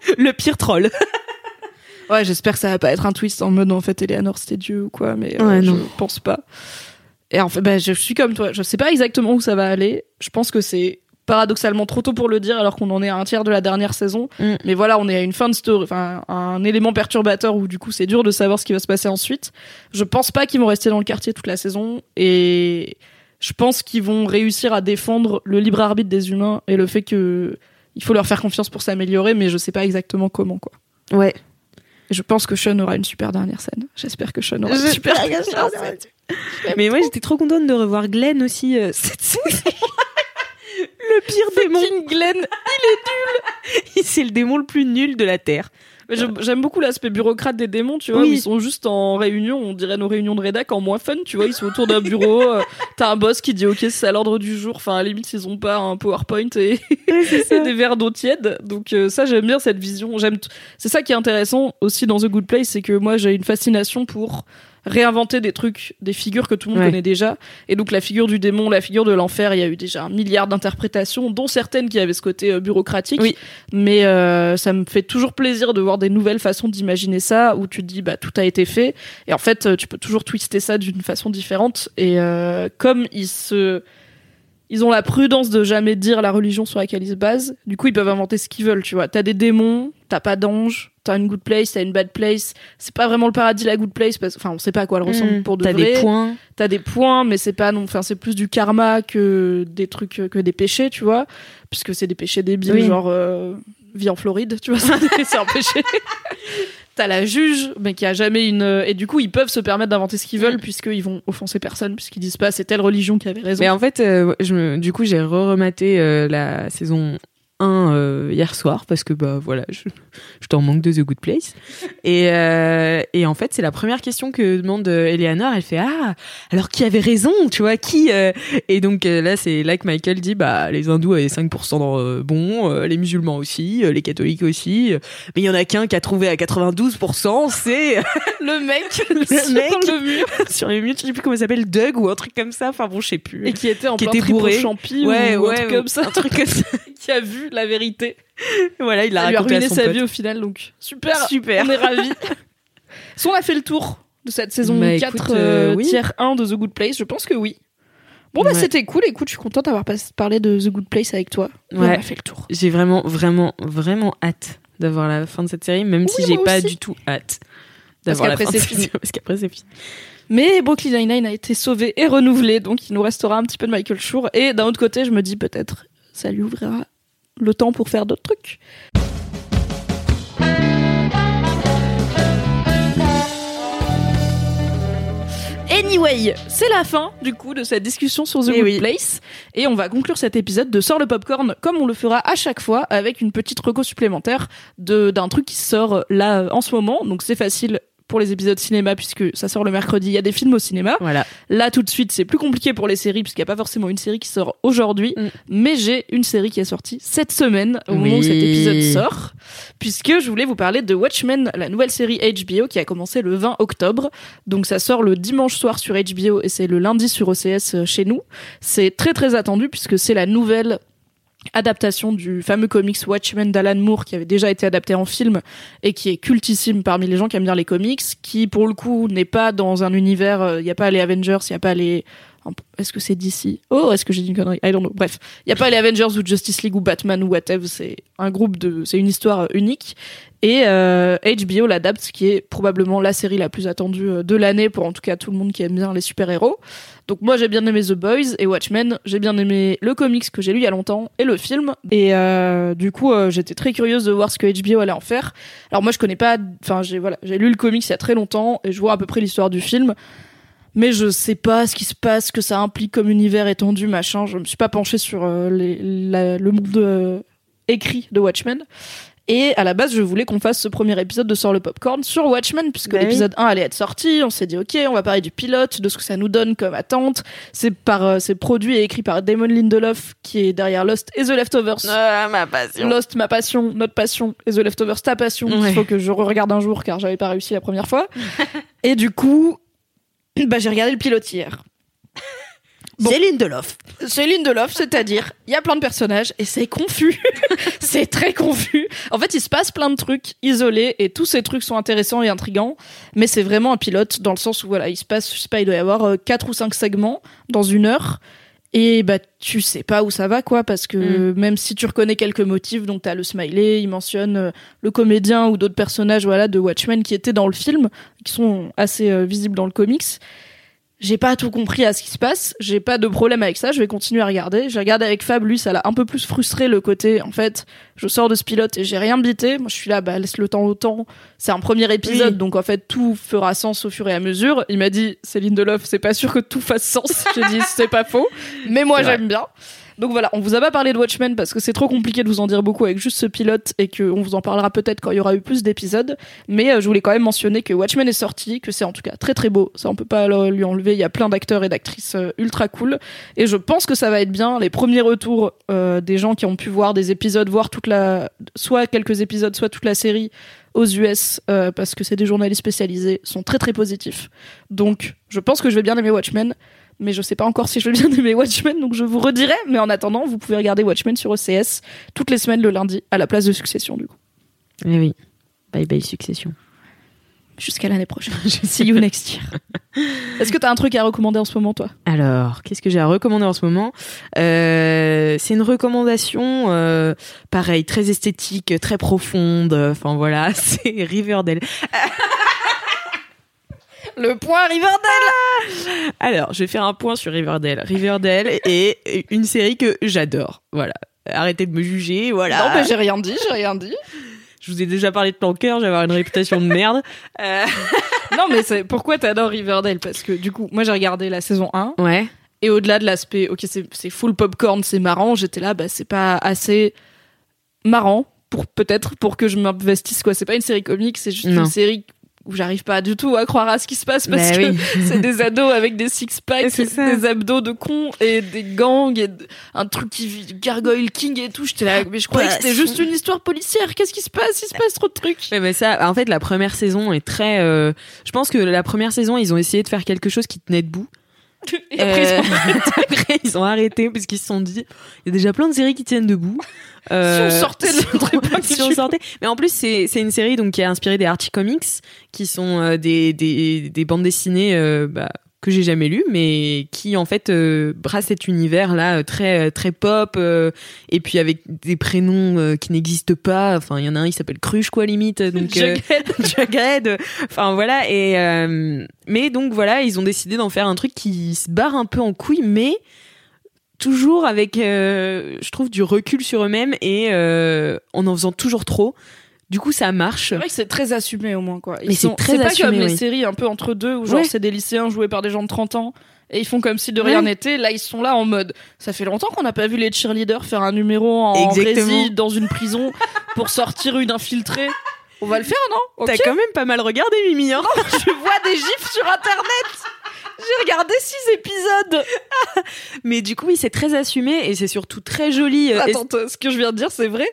[laughs] Le pire troll. Ouais, j'espère que ça va pas être un twist en mode en fait Eleanor c'était Dieu ou quoi, mais euh, Ouais, je pense pas. Et en fait, bah, je suis comme toi, je sais pas exactement où ça va aller. Je pense que c'est paradoxalement trop tôt pour le dire alors qu'on en est à un tiers de la dernière saison. Mm. Mais voilà, on est à une fin de story, enfin un élément perturbateur où du coup c'est dur de savoir ce qui va se passer ensuite. Je pense pas qu'ils vont rester dans le quartier toute la saison et je pense qu'ils vont réussir à défendre le libre arbitre des humains et le fait que il faut leur faire confiance pour s'améliorer, mais je sais pas exactement comment quoi. Ouais. Je pense que Sean aura une super dernière scène. J'espère que Sean aura une super dernière scène. Mais moi, j'étais trop contente de revoir Glenn aussi euh, [laughs] cette saison. le pire démon. Glenn. [laughs] C'est le démon le plus nul de la Terre. J'aime beaucoup l'aspect bureaucrate des démons, tu vois, Oui. où ils sont juste en réunion, on dirait nos réunions de rédac en moins fun, tu vois, ils sont autour d'un bureau, euh, [laughs] t'as un boss qui dit ok c'est à l'ordre du jour, enfin à la limite ils ont pas un PowerPoint et, [laughs] et des verres d'eau tiède, donc euh, ça j'aime bien cette vision, j'aime, c'est ça qui est intéressant aussi dans The Good Place, c'est que moi j'ai une fascination pour réinventer des trucs, des figures que tout le monde Ouais. connaît déjà, et donc la figure du démon, la figure de l'enfer, il y a eu déjà un milliard d'interprétations, dont certaines qui avaient ce côté euh, bureaucratique, Oui. mais euh, ça me fait toujours plaisir de voir des nouvelles façons d'imaginer ça où tu te dis bah tout a été fait et en fait euh, tu peux toujours twister ça d'une façon différente et euh, comme ils se ils ont la prudence de jamais dire la religion sur laquelle ils se basent du coup ils peuvent inventer ce qu'ils veulent tu vois t'as des démons t'as pas d'anges t'as une good place t'as une bad place c'est pas vraiment le paradis la good place parce enfin on sait pas à quoi elle ressemble Mm. pour de T'as vrai des points. t'as des points, mais c'est pas non, enfin c'est plus du karma que des trucs que des péchés, tu vois, puisque c'est des péchés débiles, Oui. genre euh, vie en Floride, tu vois, [laughs] c'est un péché. T'as la juge, mais qui a jamais une et du coup ils peuvent se permettre d'inventer ce qu'ils veulent puisqu'ils vont offenser personne puisqu'ils disent pas c'est telle religion qui avait raison. Mais en fait, euh, je me, du coup, j'ai re-rematé euh, la saison 1 euh, hier soir parce que bah voilà, je, je t'en manque de The Good Place. Et, euh, et en fait, c'est la première question que demande euh, Eleanor. Elle fait ah alors qui avait raison, tu vois qui euh Et donc là, c'est là que Michael dit bah les hindous avaient 5% dans, bon, les musulmans aussi, les catholiques aussi, mais il y en a qu'un qui a trouvé à 92%, c'est [laughs] le mec, [laughs] le sur mec le mur [laughs] sur les murs, je sais plus comment il s'appelle, Doug ou un truc comme ça. Enfin bon, je sais plus. et qui était en Qui plein était bourré. champi ouais, ou ouais, un truc comme ça, un truc comme ça. qui a vu la vérité. [laughs] voilà, il lui a à ruiné son sa pote. vie au final, donc super, Super. on est ravis. [laughs] Si on a fait le tour de cette saison Bah, 4, écoute, euh, euh, oui. tiers 1 de The Good Place, je pense que oui. Bon, bah Ouais. c'était cool, écoute, je suis contente d'avoir parlé de The Good Place avec toi. Ouais. On a fait le tour. J'ai vraiment, vraiment, vraiment hâte d'avoir la fin de cette série, même si Oui, j'ai moi pas aussi. du tout hâte d'avoir la fin de cette fini. série, [laughs] Parce qu'après c'est fini. Mais Brooklyn Nine-Nine a été sauvé et renouvelé, donc il nous restera un petit peu de Michael Schur. Et d'un autre côté, je me dis peut-être, ça lui ouvrira le temps pour faire d'autres trucs. Anyway, c'est la fin du coup de cette discussion sur The Eh Good oui. Place et on va conclure cet épisode de Sort le Popcorn comme on le fera à chaque fois avec une petite reco supplémentaire d'un truc qui sort là euh, en ce moment. Donc c'est facile pour les épisodes cinéma puisque ça sort le mercredi, il y a des films au cinéma. Voilà. Là, tout de suite, c'est plus compliqué pour les séries, puisqu'il n'y a pas forcément une série qui sort aujourd'hui. Mm. Mais j'ai une série qui est sortie cette semaine, au moment où cet épisode sort. Puisque je voulais vous parler de Watchmen, la nouvelle série HBO qui a commencé le 20 octobre. Donc ça sort le dimanche soir sur HBO et c'est le lundi sur OCS euh, chez nous. C'est très très attendu puisque c'est la nouvelle adaptation du fameux comics Watchmen d'Alan Moore qui avait déjà été adapté en film et qui est cultissime parmi les gens qui aiment bien les comics, qui pour le coup n'est pas dans un univers, il n'y a pas les Avengers, il n'y a pas les Est-ce que c'est DC Oh, est-ce que j'ai dit une connerie? I don't know. Bref, il y a pas les Avengers ou Justice League ou Batman ou whatever. C'est un groupe de, c'est une histoire unique. Et euh, HBO l'adapte, qui est probablement la série la plus attendue euh, de l'année pour en tout cas tout le monde qui aime bien les super-héros. Donc moi j'ai bien aimé The Boys et Watchmen, j'ai bien aimé le comics que j'ai lu il y a longtemps et le film. Et euh, du coup euh, j'étais très curieuse de voir ce que HBO allait en faire. Alors moi je connais pas, enfin j'ai voilà, j'ai lu le comics il y a très longtemps et je vois à peu près l'histoire du film. Mais je sais pas ce qui se passe, ce que ça implique comme univers étendu, machin. Je me suis pas penchée sur euh, les, la- le monde euh, écrit de Watchmen. Et à la base, je voulais qu'on fasse ce premier épisode de Sort le Popcorn sur Watchmen, puisque Bah oui. l'épisode 1 allait être sorti. On s'est dit, ok, on va parler du pilote, de ce que ça nous donne comme attente. C'est par, euh, c'est produit et écrit par Damon Lindelof, qui est derrière Lost et The Leftovers. Ah, ma passion. Lost, ma passion, notre passion, et The Leftovers, ta passion. Ouais. Il faut que je regarde un jour, car j'avais pas réussi la première fois. [laughs] et du coup, [clears throat] bah, j'ai regardé le pilote hier. Bon. C'est Lindelof. C'est Lindelof, c'est-à-dire, il y a plein de personnages et c'est confus. [laughs] c'est très confus. En fait, il se passe plein de trucs isolés et tous ces trucs sont intéressants et intrigants, mais c'est vraiment un pilote dans le sens où voilà, il se passe, je sais pas, il doit y avoir euh, quatre ou cinq segments dans une heure. Et bah tu sais pas où ça va quoi parce que même si tu reconnais quelques motifs donc t'as le smiley il mentionne euh, le comédien ou d'autres personnages voilà de Watchmen qui étaient dans le film qui sont assez euh, visibles dans le comics j'ai pas tout compris à ce qui se passe, j'ai pas de problème avec ça, je vais continuer à regarder. J'ai regardé avec Fab, lui, ça l'a un peu plus frustré le côté, en fait, je sors de ce pilote et j'ai rien bité. Moi, je suis là, bah, laisse le temps au temps. C'est un premier épisode, Oui. donc en fait, tout fera sens au fur et à mesure. Il m'a dit, Céline Delof, c'est pas sûr que tout fasse sens. [laughs] J'ai dit, c'est pas faux. Mais moi, j'aime bien. Donc voilà, on vous a pas parlé de Watchmen parce que c'est trop compliqué de vous en dire beaucoup avec juste ce pilote et qu'on vous en parlera peut-être quand il y aura eu plus d'épisodes. Mais euh, je voulais quand même mentionner que Watchmen est sorti, que c'est en tout cas très très beau. Ça on peut pas lui enlever. Il y a plein d'acteurs et d'actrices euh, ultra cool et je pense que ça va être bien. Les premiers retours euh, des gens qui ont pu voir des épisodes, voir toute la, soit quelques épisodes, soit toute la série aux US parce que c'est des journalistes spécialisés sont très très positifs. Donc je pense que je vais bien aimer Watchmen mais je sais pas encore si je vais bien aimer Watchmen, donc je vous redirai. Mais en attendant, vous pouvez regarder Watchmen sur OCS toutes les semaines le lundi à la place de Succession, du coup. Eh oui. Bye bye succession. Jusqu'à l'année prochaine. [laughs] See you next year. Est-ce que t'as un truc à recommander en ce moment, toi? Alors, qu'est-ce que j'ai à recommander en ce moment? Euh, C'est une recommandation, euh, pareil, très esthétique, très profonde. Enfin voilà, [laughs] c'est Riverdale. [laughs] Le point Riverdale Alors, je vais faire un point sur Riverdale. Riverdale [laughs] est une série que j'adore. Voilà. Arrêtez de me juger, voilà. Non, mais j'ai rien dit, j'ai rien dit. Je vous ai déjà parlé de j'ai avoir une réputation de merde. Euh, [laughs] Non, mais c'est pourquoi t'adores Riverdale? Parce que du coup, moi j'ai regardé la saison 1 Ouais. et au-delà de l'aspect, ok, c'est c'est full popcorn, c'est marrant, j'étais là, bah c'est pas assez marrant pour peut-être pour que je m'investisse quoi. C'est pas une série comique, c'est juste Non. une série où j'arrive pas du tout à croire à ce qui se passe parce Bah que oui. [laughs] c'est des ados avec des six packs, des abdos de cons et des gangs et un truc qui Gargoyle King et tout. J'étais là, mais je croyais que c'était juste une histoire policière. Qu'est-ce qui se passe? Il se passe trop de trucs. Ouais, mais ça, en fait, la première saison est très. euh, je pense que la première saison, ils ont essayé de faire quelque chose qui tenait debout. Et après, ils Euh, [laughs] ils ont arrêté parce qu'ils se sont dit, il y a déjà plein de séries qui tiennent debout. [laughs] si Euh, on sortait de [laughs] notre époque, si on sortait. Mais en plus, c'est c'est une série donc qui est inspirée des Archie Comics, qui sont euh, des, des des bandes dessinées euh, bah, que j'ai jamais lues, mais qui en fait euh, brassent cet univers là euh, très très pop euh, et puis avec des prénoms euh, qui n'existent pas. Enfin, il y en a un, il s'appelle Cruche quoi limite. [laughs] Donc euh, [laughs] Jughead. Enfin voilà et euh, mais donc voilà, ils ont décidé d'en faire un truc qui se barre un peu en couille, mais toujours avec, euh, je trouve, du recul sur eux-mêmes et euh, en en faisant toujours trop. Du coup, ça marche. C'est vrai que c'est très assumé au moins quoi. Ils Mais c'est très pas assumé, comme les oui. séries un peu entre deux où genre Ouais. c'est des lycéens joués par des gens de 30 ans et ils font comme si de rien Ouais. n'était. Là ils sont là en mode ça fait longtemps qu'on n'a pas vu les cheerleaders faire un numéro en rési dans une prison pour sortir une infiltrée. On va le faire non? T'as quand même pas mal regardé, Mimi. Hein Je vois des gifs sur internet. J'ai regardé six épisodes. [laughs] Mais du coup, oui, c'est très assumé et c'est surtout très joli. euh, Attends, ce que je viens de dire c'est vrai?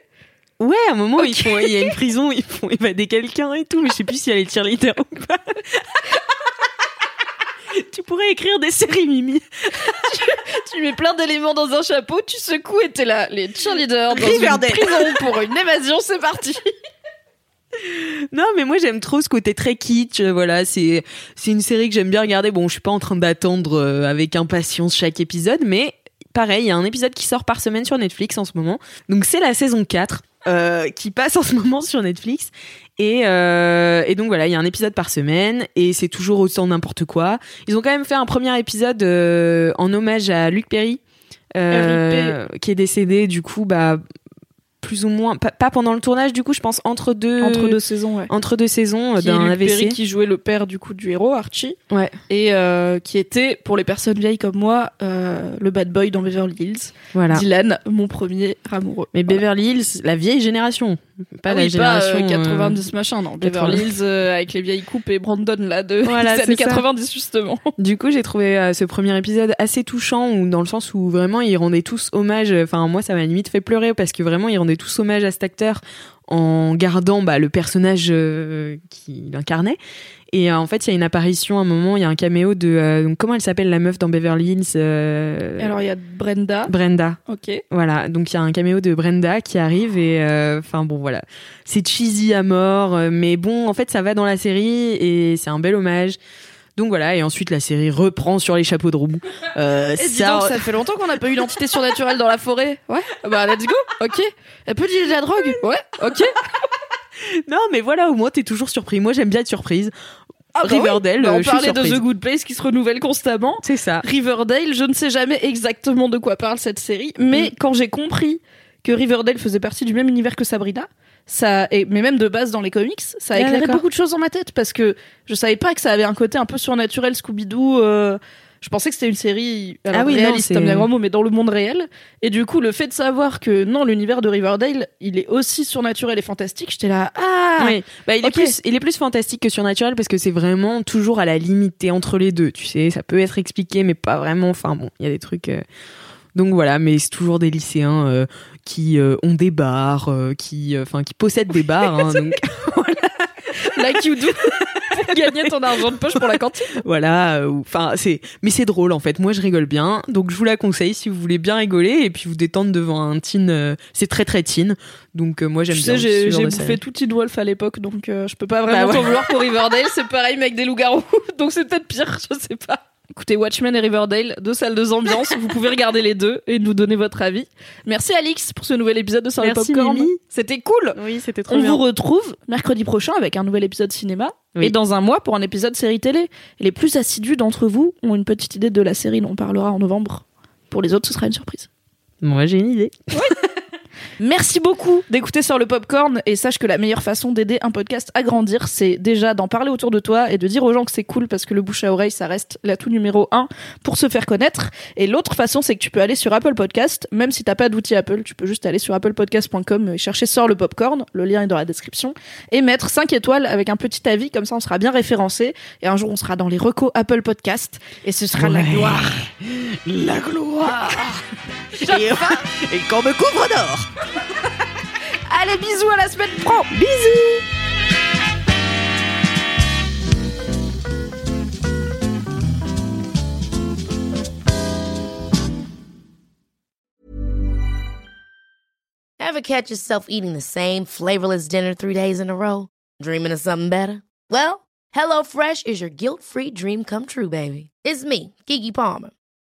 Ouais, à un moment, ils font, il y a une prison, ils font évader quelqu'un et tout, mais je sais plus si elle est cheerleader ou pas. [laughs] tu pourrais écrire des séries, Mimi. Tu mets plein d'éléments dans un chapeau, tu secoues et t'es là. Les cheerleaders dans Riverdale. une prison pour une évasion, c'est parti. Non, mais moi j'aime trop ce côté très kitsch. Voilà, c'est c'est une série que j'aime bien regarder. Bon, je suis pas en train d'attendre euh, avec impatience chaque épisode, mais pareil, il y a un épisode qui sort par semaine sur Netflix en ce moment. Donc c'est la saison 4 euh, qui passe en ce moment sur Netflix. Et, euh, et donc voilà, il y a un épisode par semaine et c'est toujours autant n'importe quoi. Ils ont quand même fait un premier épisode euh, en hommage à Luc Perry, qui est décédé du coup, bah plus ou moins, pas, pas pendant le tournage du coup, je pense entre deux Entre deux saisons, ouais. entre deux saisons euh, d'un AVC. Perry qui jouait le père du coup du héros Archie Ouais, et euh, qui était pour les personnes vieilles comme moi euh, le bad boy dans Beverly Hills. voilà. Dylan, mon premier amoureux. Mais Voilà. Beverly Hills, la vieille génération, pas Ah la oui, génération pas euh, euh, 90 machin, non. Beverly 80. Hills euh, avec les vieilles coupes et Brandon là de Voilà, années c'est ça. 90 justement. Du coup, j'ai trouvé euh, ce premier épisode assez touchant, ou dans le sens où vraiment ils rendaient tous hommage. Enfin, moi, ça m'a limite fait pleurer parce que vraiment ils rendaient tous hommage à cet acteur en gardant bah, le personnage euh, qu'il incarnait. Et euh, en fait, il y a une apparition à un moment, il y a un caméo de euh, donc comment elle s'appelle la meuf dans Beverly Hills euh, alors il y a Brenda. Brenda. Ok. Voilà, donc il y a un caméo de Brenda qui arrive et enfin bon voilà, c'est cheesy à mort, mais bon en fait ça va dans la série et c'est un bel hommage. Donc voilà, et ensuite la série reprend sur les chapeaux de roue. Euh, Et dis donc, ça fait longtemps qu'on n'a pas eu d'entité surnaturelle dans la forêt. Ouais. Bah let's go. Ok. Elle peut dire de la drogue. Ouais. Ok. [laughs] Non mais voilà, au moins t'es toujours surpris. Moi j'aime bien être surprise. Ah bah oui. Riverdale, Bah, euh, on je suis parlait de. The Good Place qui se renouvelle constamment. C'est ça. Riverdale, je ne sais jamais exactement de quoi parle cette série, mais quand j'ai compris que Riverdale faisait partie du même univers que Sabrina, ça, et, mais même de base dans les comics, ça a Ah, éclairé beaucoup de choses dans ma tête parce que je savais pas que ça avait un côté un peu surnaturel, Scooby-Doo. euh, je pensais que c'était une série alors Ah oui, réaliste, un grand mot, mais dans le monde réel. Et du coup, le fait de savoir que non, l'univers de Riverdale, il est aussi surnaturel et fantastique, j'étais là, ah, Oui. Bah, il, est plus, il est plus fantastique que surnaturel parce que c'est vraiment toujours à la limite t'es entre les deux. Tu sais, ça peut être expliqué, mais pas vraiment. Enfin bon, il y a des trucs. euh, Donc voilà, mais c'est toujours des lycéens euh, qui euh, ont des bars, euh, qui, enfin, qui possèdent des bars. hein, [laughs] donc [laughs] [laughs] like you do, [laughs] pour gagner ton argent de poche pour la cantine. voilà, euh, enfin c'est, mais c'est drôle en fait. Moi je rigole bien, donc je vous la conseille si vous voulez bien rigoler et puis vous détendre devant un teen. euh, c'est très très teen, donc euh, moi j'aime Tu bien. sais, ce j'ai bouffé tout Teen Wolf à l'époque, donc je peux pas vraiment Bah ouais. t'en vouloir pour [laughs] Riverdale. C'est pareil, mais avec des loups-garous, donc c'est peut-être pire, je sais pas. Écoutez, Watchmen et Riverdale, deux salles, deux ambiances. Vous pouvez regarder les deux et nous donner votre avis. Merci Alix pour ce nouvel épisode de Sur le Merci, Popcorn. C'était cool. Oui, c'était trop On bien. vous retrouve mercredi prochain avec un nouvel épisode cinéma Oui. et dans un mois pour un épisode série télé. Et les plus assidus d'entre vous ont une petite idée de la série dont on parlera en novembre. Pour les autres, ce sera une surprise. Ouais, j'ai une idée. Merci beaucoup d'écouter sur le popcorn et sache que la meilleure façon d'aider un podcast à grandir, c'est déjà d'en parler autour de toi et de dire aux gens que c'est cool parce que le bouche à oreille, ça reste l'atout numéro un pour se faire connaître. Et l'autre façon, c'est que tu peux aller sur Apple Podcast, même si t'as pas d'outil Apple, tu peux juste aller sur applepodcast.com et chercher sort le popcorn, le lien est dans la description, et mettre 5 étoiles avec un petit avis, comme ça on sera bien référencé. Et un jour on sera dans les recos Apple Podcast et ce sera la gloire. La gloire. Et, et qu'on me couvre d'or [laughs] Allez, bisous à la semaine pro Bisous Ever catch yourself eating the same flavorless dinner three days in a row? Dreaming of something better? Well, HelloFresh is your guilt free dream come true, baby. It's me, Kiki Palmer.